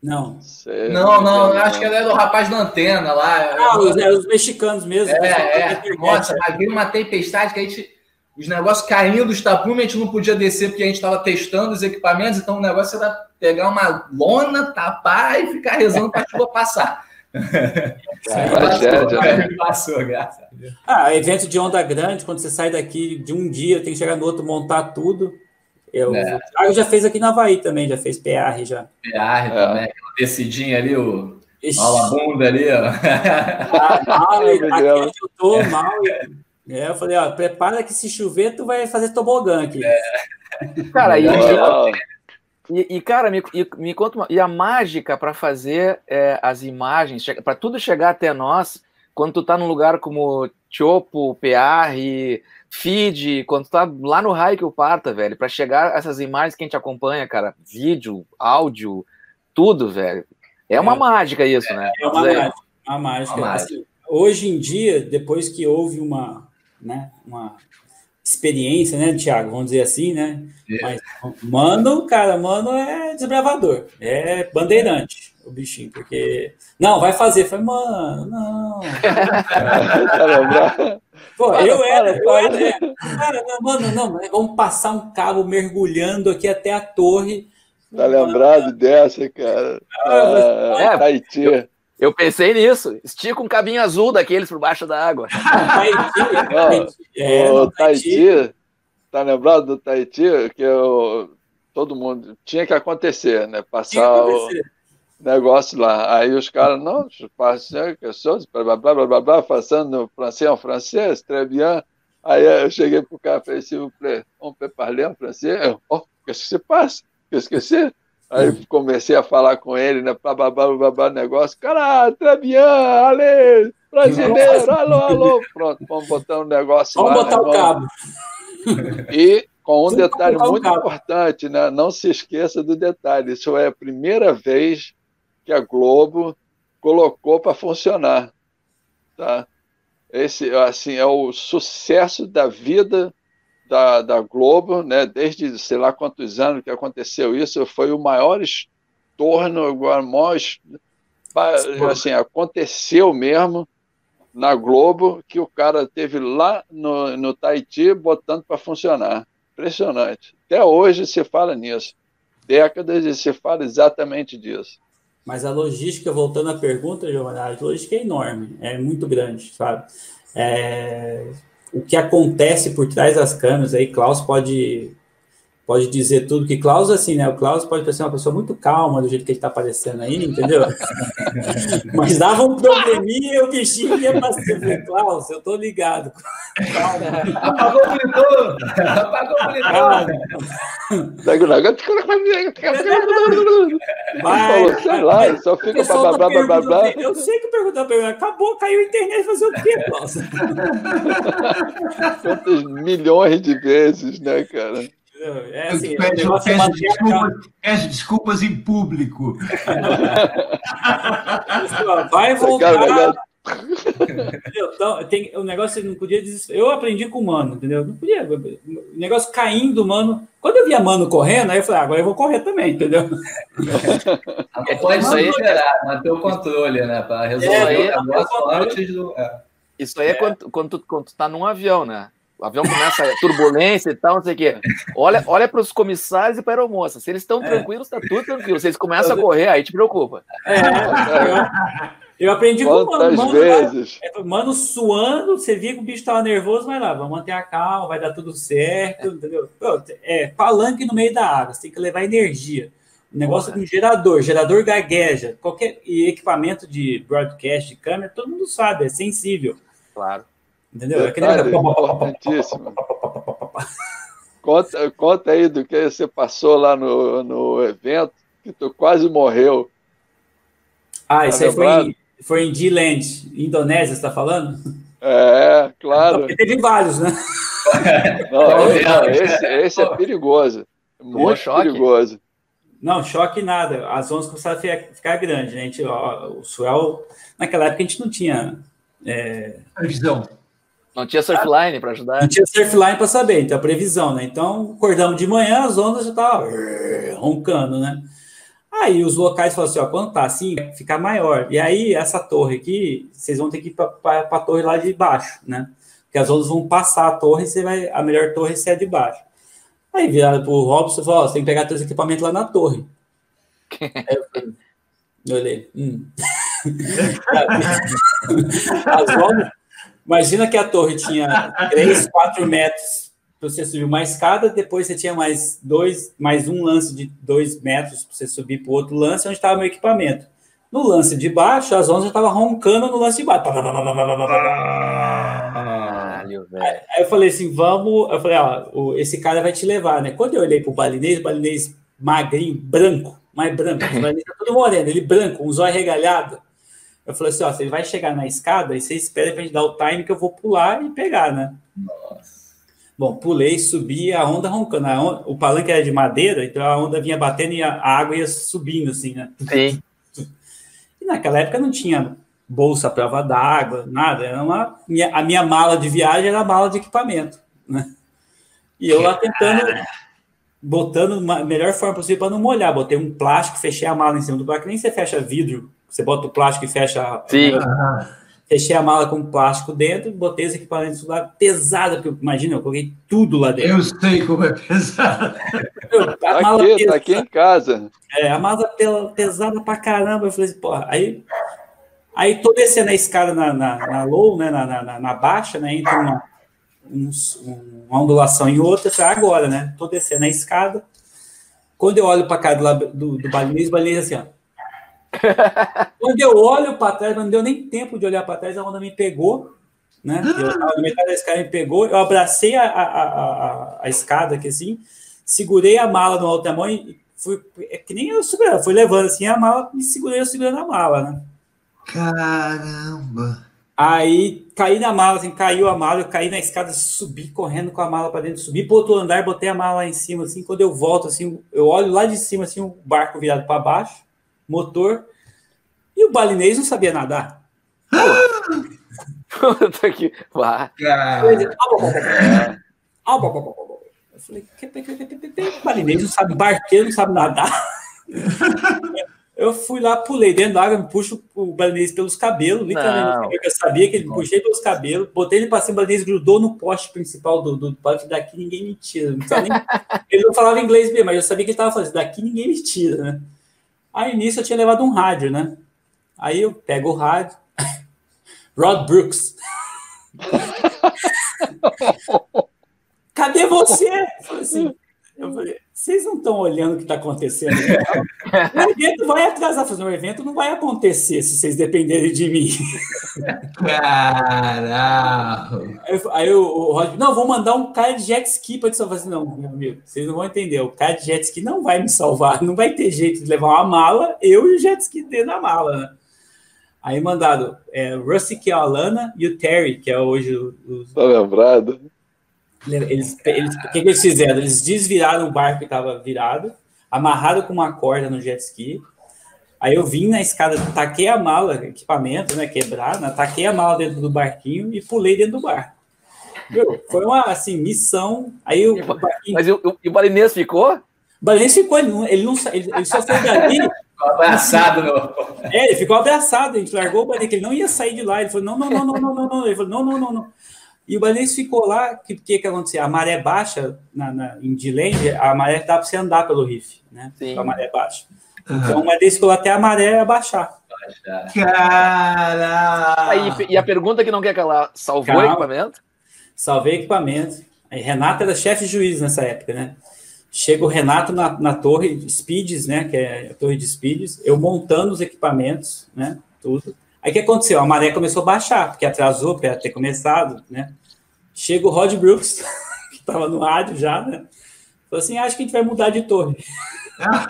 Não. Sei, não, não, acho que era do rapaz da antena lá. Ah, os, é, os mexicanos mesmo. É, é. Nossa, mas veio uma tempestade que a gente os negócios caindo dos tapumes, a gente não podia descer porque a gente estava testando os equipamentos, então o negócio era pegar uma lona, tapar e ficar rezando para a chuva passar. passou, né? passou, graças a Deus. Ah, evento de onda grande, quando você sai daqui de um dia, tem que chegar no outro, montar tudo. Eu, é. O Thiago já fez aqui na Havaí também, já fez PR já. PR é. também, aquela descidinha ali, o a bunda ali, ó. Ah, mal, aqui onde eu tô, mal. É, eu falei, ó, prepara que se chover, tu vai fazer tobogã aqui. É. Cara, e, e, e, cara, me, e, me conta uma, e a mágica para fazer é, as imagens, para tudo chegar até nós, quando tu tá num lugar como Chopo, PR, feed, quando tu tá lá no raio que eu parta, velho, para chegar essas imagens que a gente acompanha, cara, vídeo, áudio, tudo, velho. É uma é. mágica isso, né? É uma mágica. Uma mágica. Uma mágica. Assim, hoje em dia, depois que houve uma, né, uma experiência, né, Thiago? Vamos dizer assim, né? É. Mas, mano, cara, mano é desbravador, é bandeirante o bichinho, porque. Não, vai fazer. Foi, mano, não. Pô, para, eu era, para, eu era. Cara, não, mano, não, vamos passar um cabo mergulhando aqui até a torre. Tá lembrado dessa, cara? Ah, é, Tahiti. Eu, eu pensei nisso. Estica um cabinho azul daqueles por baixo da água. Tahiti. É, o Tahiti, tá lembrado do Tahiti? Que eu, todo mundo tinha que acontecer, né? Passar o negócio lá. Aí os caras, não, passando, blá, blá, blá, blá, blá, passando francês, francês, très bien. Aí eu cheguei pro cara e falei, s'il vous plaît, on peut parler en français? Oh, qu'est-ce que se passe? Qu'est-ce que c'est? Aí comecei a falar com ele, né? Blá, blá, negócio. Cara, très bien, ale, brasileiro, alô, alô. Pronto, vamos botar um negócio vamos lá. Vamos botar né, o cabo. E com um detalhe muito importante, né? Não se esqueça do detalhe. Isso é a primeira vez que a Globo colocou para funcionar, tá? Esse, assim, é o sucesso da vida da, da Globo, né? Desde sei lá quantos anos que aconteceu isso, foi o maior estorno, agora maior, assim, aconteceu mesmo na Globo que o cara teve lá no, no Tahiti botando para funcionar. Impressionante. Até hoje se fala nisso. Décadas e se fala exatamente disso. Mas a logística, voltando à pergunta, Giovanni, a logística é enorme, é muito grande, sabe? É, o que acontece por trás das câmeras, aí Klaus pode pode dizer tudo que Klaus, assim, né? O Klaus pode parecer uma pessoa muito calma do jeito que ele tá aparecendo aí, entendeu? Mas dava um probleminha e o bichinho ia pra cima. Klaus, eu tô ligado. Apagou o monitor! Apagou o monitor! Mas, sei lá, só fica blá, blá, blá, blá, blá. Eu sei que pergunta acabou, caiu a internet, fazer o quê, Klaus? Quantas milhões de vezes, né, cara? É assim, pede, pede, desculpas, pede desculpas em público. Vai voltar. Então, tem, o negócio não podia Eu aprendi com o mano, entendeu? Não podia. O negócio caindo, mano. Quando eu via mano correndo, aí eu falei, ah, agora eu vou correr também, entendeu? Pode isso aí gerar, manter o controle, né? Para resolver é, antes do. É. Isso aí é, é quando, quando, tu, quando tu tá num avião, né? O avião começa a turbulência e tal, não sei o quê. Olha, olha para os comissários e para a aeromoça. Se eles estão é. tranquilos, está tudo tranquilo. Se eles começam a correr, aí te preocupa. É, eu, eu aprendi com o mano. Mano, vezes? Vai, mano suando, você via que o bicho estava nervoso, vai lá, vamos manter a calma, vai dar tudo certo, entendeu? É, palanque no meio da água, você tem que levar energia. O negócio com gerador, gerador gagueja, qualquer equipamento de broadcast, de câmera, todo mundo sabe, é sensível. Claro. Entendeu? É Detalhe, importantíssimo. Conta, conta aí do que você passou lá no, no evento, que tu quase morreu. Ah, isso tá aí foi em, foi em D-Land, Indonésia, você está falando? É, claro. Porque teve vários, né? Não, esse, esse é perigoso. Muito perigoso. Não, choque nada. As ondas começaram a ficar grandes. Né? A gente, ó, o swell, naquela época a gente não tinha é... visão. Não tinha surfline para ajudar. Não tinha surfline para saber, então a previsão, né? Então, acordamos de manhã, as ondas já estavam roncando, né? Aí os locais falaram assim: ó, quando tá assim, ficar maior. E aí, essa torre aqui, vocês vão ter que ir para a torre lá de baixo, né? Porque as ondas vão passar a torre e vai, a melhor torre é a de baixo. Aí viraram pro Robson e falou: ó, você tem que pegar teus equipamentos lá na torre. eu olhei, hum. as ondas Imagina que a torre tinha 3, 4 metros para você subir uma escada, depois você tinha mais dois, mais um lance de 2 metros para você subir para o outro lance, onde estava o meu equipamento. No lance de baixo, as ondas estavam roncando no lance de baixo. Caralho, velho. Aí eu falei assim, vamos. Eu falei, ó, esse cara vai te levar, né? Quando eu olhei pro balinês, o balinês magrinho, branco, mais branco, o balinês tá todo moreno, ele branco, um zóio regalhado. Eu falei assim, ó, você vai chegar na escada e você espera pra gente dar o time que eu vou pular e pegar, né? Nossa. Bom, pulei, subi, a onda roncando. A onda, o palanque era de madeira, então a onda vinha batendo e a, a água ia subindo, assim, né? Sim. E naquela época não tinha bolsa à prova d'água, nada. Era uma, minha, a minha mala de viagem era a mala de equipamento, né? E eu lá tentando, botando a melhor forma possível para não molhar. Botei um plástico, fechei a mala em cima do barco, nem você fecha vidro, você bota o plástico e fecha. Sim. Fechei a mala com plástico dentro, botei os equipamentos lá pesada, porque imagina, eu coloquei tudo lá dentro. Eu sei como é pesado. a tá mala aqui, pesada, tá aqui em casa. É, a mala pesada pra caramba. Eu falei assim, porra, aí, aí tô descendo a escada na, na, na low, né, na, na, na baixa, né, entre uma, uns, uma ondulação e outra, falei, agora, né, tô descendo a escada. Quando eu olho pra cara do, do, do balinês, o balinês assim, ó. Quando eu olho para trás, não deu nem tempo de olhar para trás, a onda me pegou, né? Eu estava no metade da escada, me pegou, eu abracei a, a, a, a, escada aqui assim, segurei a mala no outra mão e fui, é que nem eu segurando, fui levando assim a mala e segurei eu segurando a mala, né? Caramba! Aí caí na mala, assim, caiu a mala, eu caí na escada, subi correndo com a mala para dentro, subi para outro andar, botei a mala lá em cima, assim, quando eu volto, assim, eu olho lá de cima, assim, o barco virado para baixo, motor. E o balinês não sabia nadar. Puta que. Eu falei, o balinês não sabe barqueiro, não sabe nadar. Eu fui lá, pulei dentro da água, me puxo o balinês pelos cabelos, literalmente. Eu sabia que ele me puxei pelos cabelos, botei ele para cima, o balinês grudou no poste principal do, do, daqui ninguém me tira. Não nem, ele não falava inglês bem, mas eu sabia que ele estava fazendo, daqui ninguém me tira, né? Aí nisso eu tinha levado um rádio, né? Aí eu pego o rádio. Rod Brooks. Cadê você? Eu falei assim, eu falei, vocês não estão olhando o que está acontecendo? o evento vai atrasar, fazer um evento não vai acontecer se vocês dependerem de mim. Caralho! Aí, aí o, o Rod, não, vou mandar um cara de jet ski para te salvar. Assim, não, meu amigo, vocês não vão entender. O cara de jet ski não vai me salvar, não vai ter jeito de levar uma mala, eu e o jet ski dentro da mala, né? Aí mandado é, Rusty, que é a Alana, e o Terry, que é hoje o. o... Tá lembrado? Eles, eles, o que, que eles fizeram? Eles desviraram o barco que estava virado, amarraram com uma corda no jet ski. Aí eu vim na escada, taquei a mala, equipamento, né, quebrar, né, taquei a mala dentro do barquinho e pulei dentro do barco. Meu, foi uma, assim, missão. Aí o barquinho... Mas e o, o balinês ficou? O balinês ficou, ele, não, ele, não, ele, ele só saiu dali... Ficou abraçado. No... É, ele ficou abraçado, a gente largou o balinês, ele não ia sair de lá. Ele falou, não, não, não, não, não, não, não. Ele falou, não, não, não, não. E o balinês ficou lá, que que, que aconteceu? A maré baixa na, na, em Diland, a maré dá para você andar pelo riff, né? Sim. Com a maré baixa. Uhum. Então o balinês ficou até a maré abaixar. Cara! E, e a pergunta que não quer calar, salvou o equipamento? Salvei equipamento. Aí, Renato era chefe de juiz nessa época, né? Chega o Renato na, na torre Speeds, né? Que é a torre de Speeds, eu montando os equipamentos, né? Tudo. Aí o que aconteceu? A maré começou a baixar, porque atrasou para ter começado, né? Chega o Rod Brooks, que estava no rádio já, né? Falou assim: acho que a gente vai mudar de torre. Ah,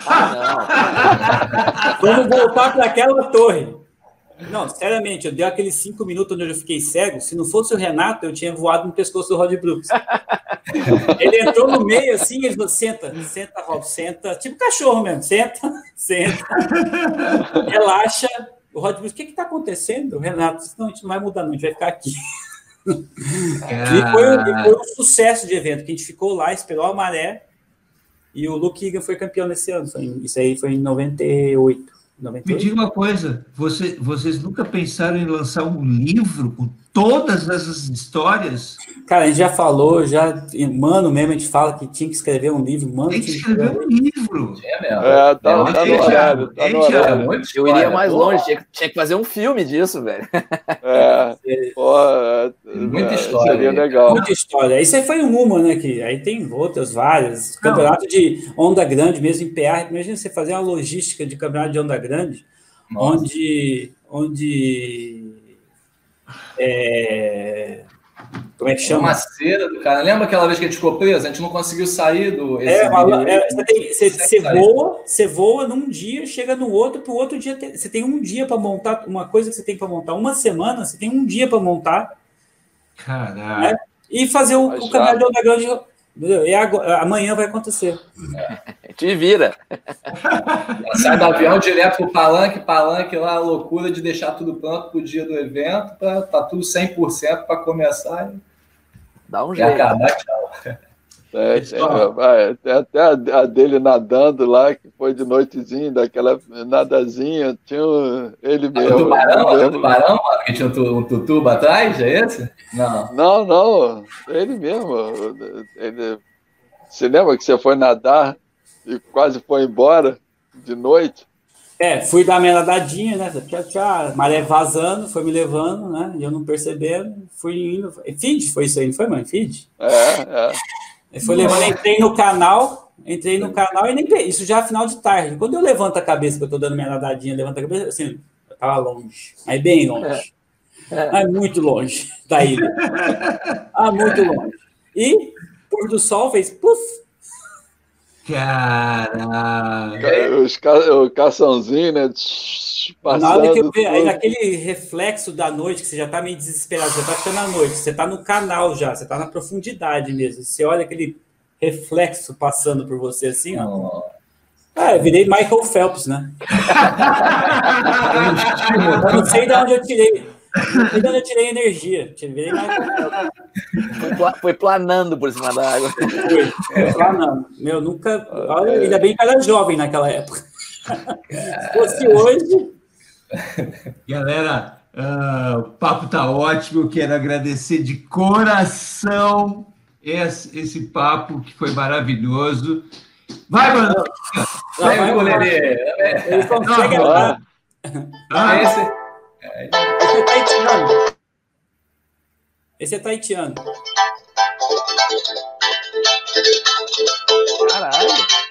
Vamos voltar para aquela torre. Não, sinceramente, eu dei aqueles cinco minutos onde eu fiquei cego. Se não fosse o Renato, eu tinha voado no pescoço do Rod Brooks. Ele entrou no meio assim, ele falou: senta, senta, Rod, senta. Tipo cachorro mesmo, senta, senta, relaxa. O Rod Brooks, o que está acontecendo? O Renato disse: não, a gente não vai mudar, não, a gente vai ficar aqui. E foi, e foi, um sucesso de evento, que a gente ficou lá, esperou a maré, e o Luke Egan foi campeão nesse ano. Isso aí foi em 98. 98. Me diga uma coisa, você, vocês nunca pensaram em lançar um livro com todas essas histórias? Cara, a gente já falou, já, mano mesmo, a gente fala que tinha que escrever um livro, mano. Tem que escrever um livro. É mesmo. É, tá, é, tá no horário. Tá no horário. É eu iria mais longe, tinha, tinha, que fazer um filme disso, velho. É, pô, é, muita história. Seria legal. Muita história. Isso aí foi uma, né? Que aí tem outras, várias. Campeonato de onda grande, mesmo em PR. Imagina você fazer uma logística de campeonato de onda grande, Nossa. onde. onde é, como é que chama? Uma cera do cara. Lembra aquela vez que a gente ficou preso? A gente não conseguiu sair do. É, é, você, tem, você, você voa, você voa num dia, chega no outro, para o outro dia. Você tem um dia para montar uma coisa que você tem para montar. Uma semana, você tem um dia para montar. Caralho. Né? E fazer o, o canal de Onda Grande e agora, amanhã vai acontecer. É. Te vira. Sai do avião direto pro palanque, palanque lá, a loucura de deixar tudo pronto pro dia do evento, pra, tá tudo 100% para começar. Dá um jeito. acabar, tchau. É, tem, tem até a, dele nadando lá, que foi de noitezinha, daquela nadazinha, tinha ele mesmo. O tubarão, mesmo. tubarão, mano, que tinha um tutuba atrás, é esse? Não. Não, não, ele mesmo. Ele, você lembra que você foi nadar e quase foi embora de noite? É, fui dar minha nadadinha, né? Tchau, tchau, maré vazando, foi me levando, né? E eu não percebendo, fui indo. Feed foi isso aí, não foi, mãe? Feed? É, é. Foi levando, entrei no canal, entrei no canal e nem Isso já é final de tarde. Quando eu levanto a cabeça, que eu tô dando minha nadadinha, levanto a cabeça, assim, eu tava longe, mas bem longe. É. Mas muito longe da ilha. Ah, muito longe. E pôr do sol fez puf, Caraca! Os ca... O caçãozinho, né? Passando Na hora que eu ver, aí naquele reflexo da noite, que você já tá meio desesperado, já tá ficando a noite, você tá no canal já, você tá na profundidade mesmo. Você olha aquele reflexo passando por você assim, ó. Oh. Ah, eu virei Michael Phelps, né? eu não sei de onde eu tirei. Ainda eu tirei energia. Tirei foi, foi planando por cima da água. Foi, foi planando. Meu, nunca. Olha, ainda bem que era jovem naquela época. Se fosse hoje. Galera, uh, o papo tá ótimo. Quero agradecer de coração esse, esse papo que foi maravilhoso. Vai, mano! Vai, vai, vai, Eles conseguem. Ah, esse. Esse é taitiano. Esse é taitiano. Caralho.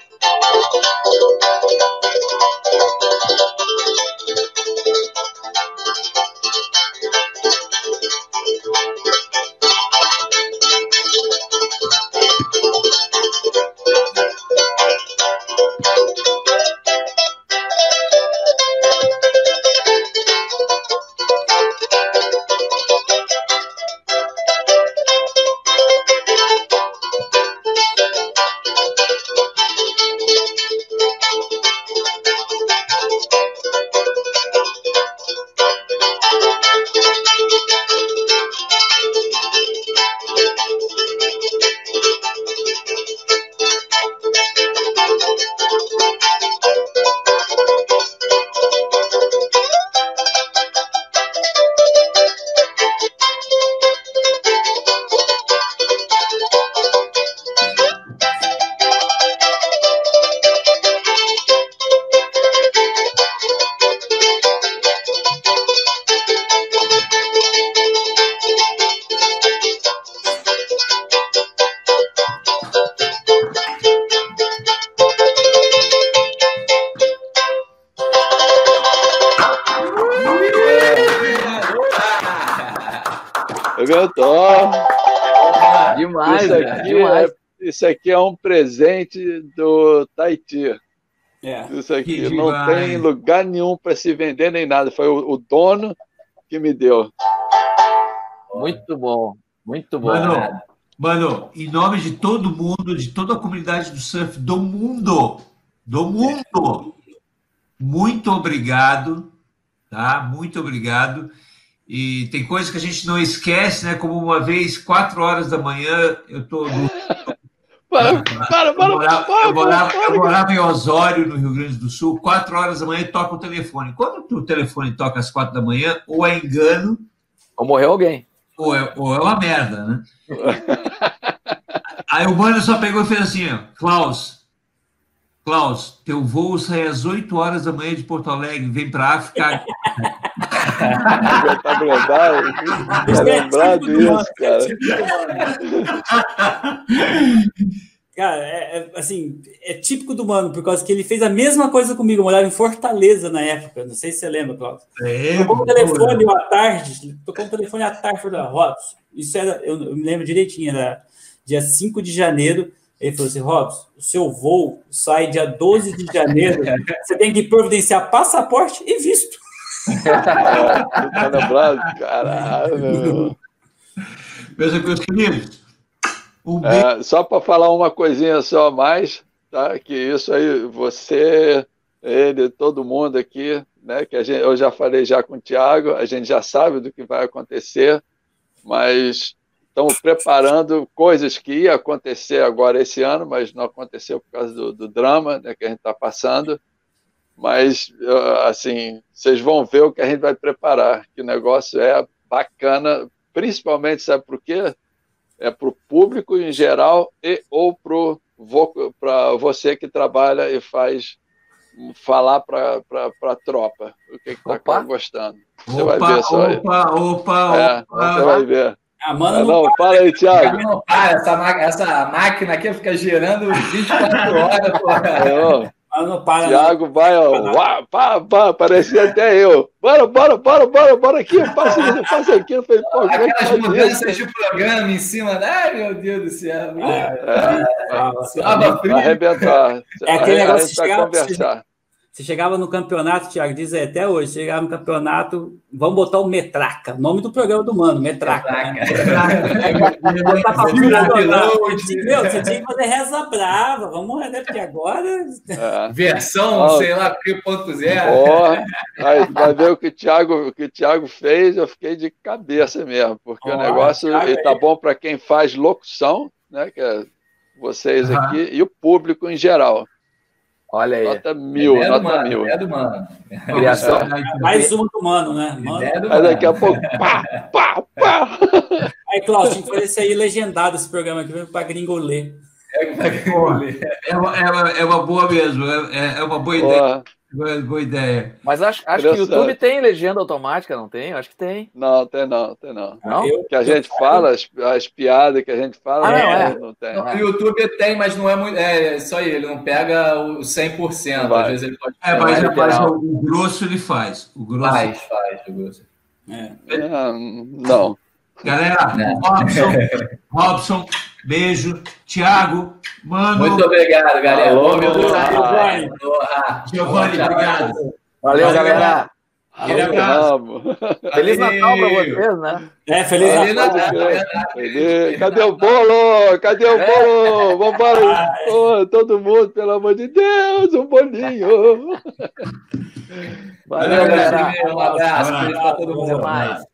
Presente do Taiti. É. Isso aqui não tem lugar nenhum para se vender nem nada. Foi o, o, dono que me deu. Muito bom, muito bom. Mano, mano, em nome de todo mundo, de toda a comunidade do surf do mundo, do mundo, muito obrigado, tá? Muito obrigado. E tem coisas que a gente não esquece, né? Como uma vez, quatro horas da manhã, eu tô no, para, para, para, eu, morava, para, eu, morava, eu morava em Osório, no Rio Grande do Sul, quatro horas da manhã toca o telefone. Quando o telefone toca às quatro da manhã, ou é engano. Ou morreu alguém. Ou é, ou é uma merda, né? Aí o mano só pegou e fez assim: ó, Klaus, Klaus, teu voo sai às 8 horas da manhã de Porto Alegre, vem para a África. tá lembrado? Tá lembrado disso, cara. Cara, é, é, assim, é típico do mano, por causa que ele fez a mesma coisa comigo. Eu morava em Fortaleza na época, não sei se você lembra, Cláudio. É, tocou um telefone à tarde, tocou um telefone à tarde, falou, Robson, isso era, eu, eu, me lembro direitinho, era dia 5 de janeiro. Ele falou assim: Robson, o seu voo sai dia 12 de janeiro, você tem que providenciar passaporte e visto. tá? Caralho, Meus queridos, um é, só para falar uma coisinha só a mais, tá? Que isso aí, você, ele, todo mundo aqui, né? Que a gente, eu já falei já com o Tiago, a gente já sabe do que vai acontecer, mas estamos preparando coisas que ia acontecer agora esse ano, mas não aconteceu por causa do, do drama né, que a gente está passando. Mas, assim, vocês vão ver o que a gente vai preparar, que o negócio é bacana, principalmente, sabe por quê? É para o público em geral e ou para você que trabalha e faz falar para a tropa o que está gostando. Você opa, vai ver só. Opa, opa, é, opa. Você vai ver. Ah, mano, não, não para aí, Thiago. Não para, essa, essa máquina aqui fica girando 24 horas, porra. É, não para, Thiago não. vai, ó. Uá, pá, pá, parecia até eu. Bora, bora, bora, bora, bora aqui. Passa, passa aqui. Eu falei, pô, é Aquelas mudanças de programa em cima. Ai, meu Deus do céu. É, é, é, arrebentar. É aquele negócio de conversar. Você chegava no campeonato, Thiago, diz aí, até hoje, chegava no campeonato, vamos botar o Metraca, nome do programa do Mano, Metraca. Metraca. Meu, você tinha que fazer reza brava, vamos, né? Porque agora. É. Versão, oh. sei lá, ponto zero. Oh, aí, vai ver o que o, Thiago, o que o Thiago fez, eu fiquei de cabeça mesmo, porque oh, o negócio está bom para quem faz locução, né? Que é vocês aqui, e o público em geral. Olha aí. Nota mil, nota mano, mil. É do mano. Criação. É. Mais uma do mano, né? Mano. Aí daqui a pouco, pá, pá, pá. Aí, Cláudio, tinha que fazer isso aí legendado, esse programa aqui, para gringo ler. É, é, uma, é, uma, é uma boa mesmo, é, é uma boa ideia. Boa ideia. Mas acho, acho que o YouTube tem legenda automática, não tem? Acho que tem. Não, tem não, tem não. não? O que a gente fala, as, as piadas que a gente fala, ah, não, é. não tem. o YouTube tem, mas não é muito. É isso aí, ele não pega o 100%. Às vezes ele pode. É, mas, mas o grosso ele faz. O grosso. Faz, faz, o grosso. É. É, não. Galera, Robson, Robson, beijo. Tiago, mano. Muito obrigado, galera. Alô, meu Giovanni. Giovanni, obrigado. Valeu, Valeu galera. Aquele abraço. Feliz Natal para vocês, né? É, feliz, feliz Natal. Feliz. Cadê o bolo? Cadê o bolo? Vambora. Oh, todo mundo, pelo amor de Deus, um bolinho. Valeu, galera. Um abraço. Feliz para todo mundo. mais.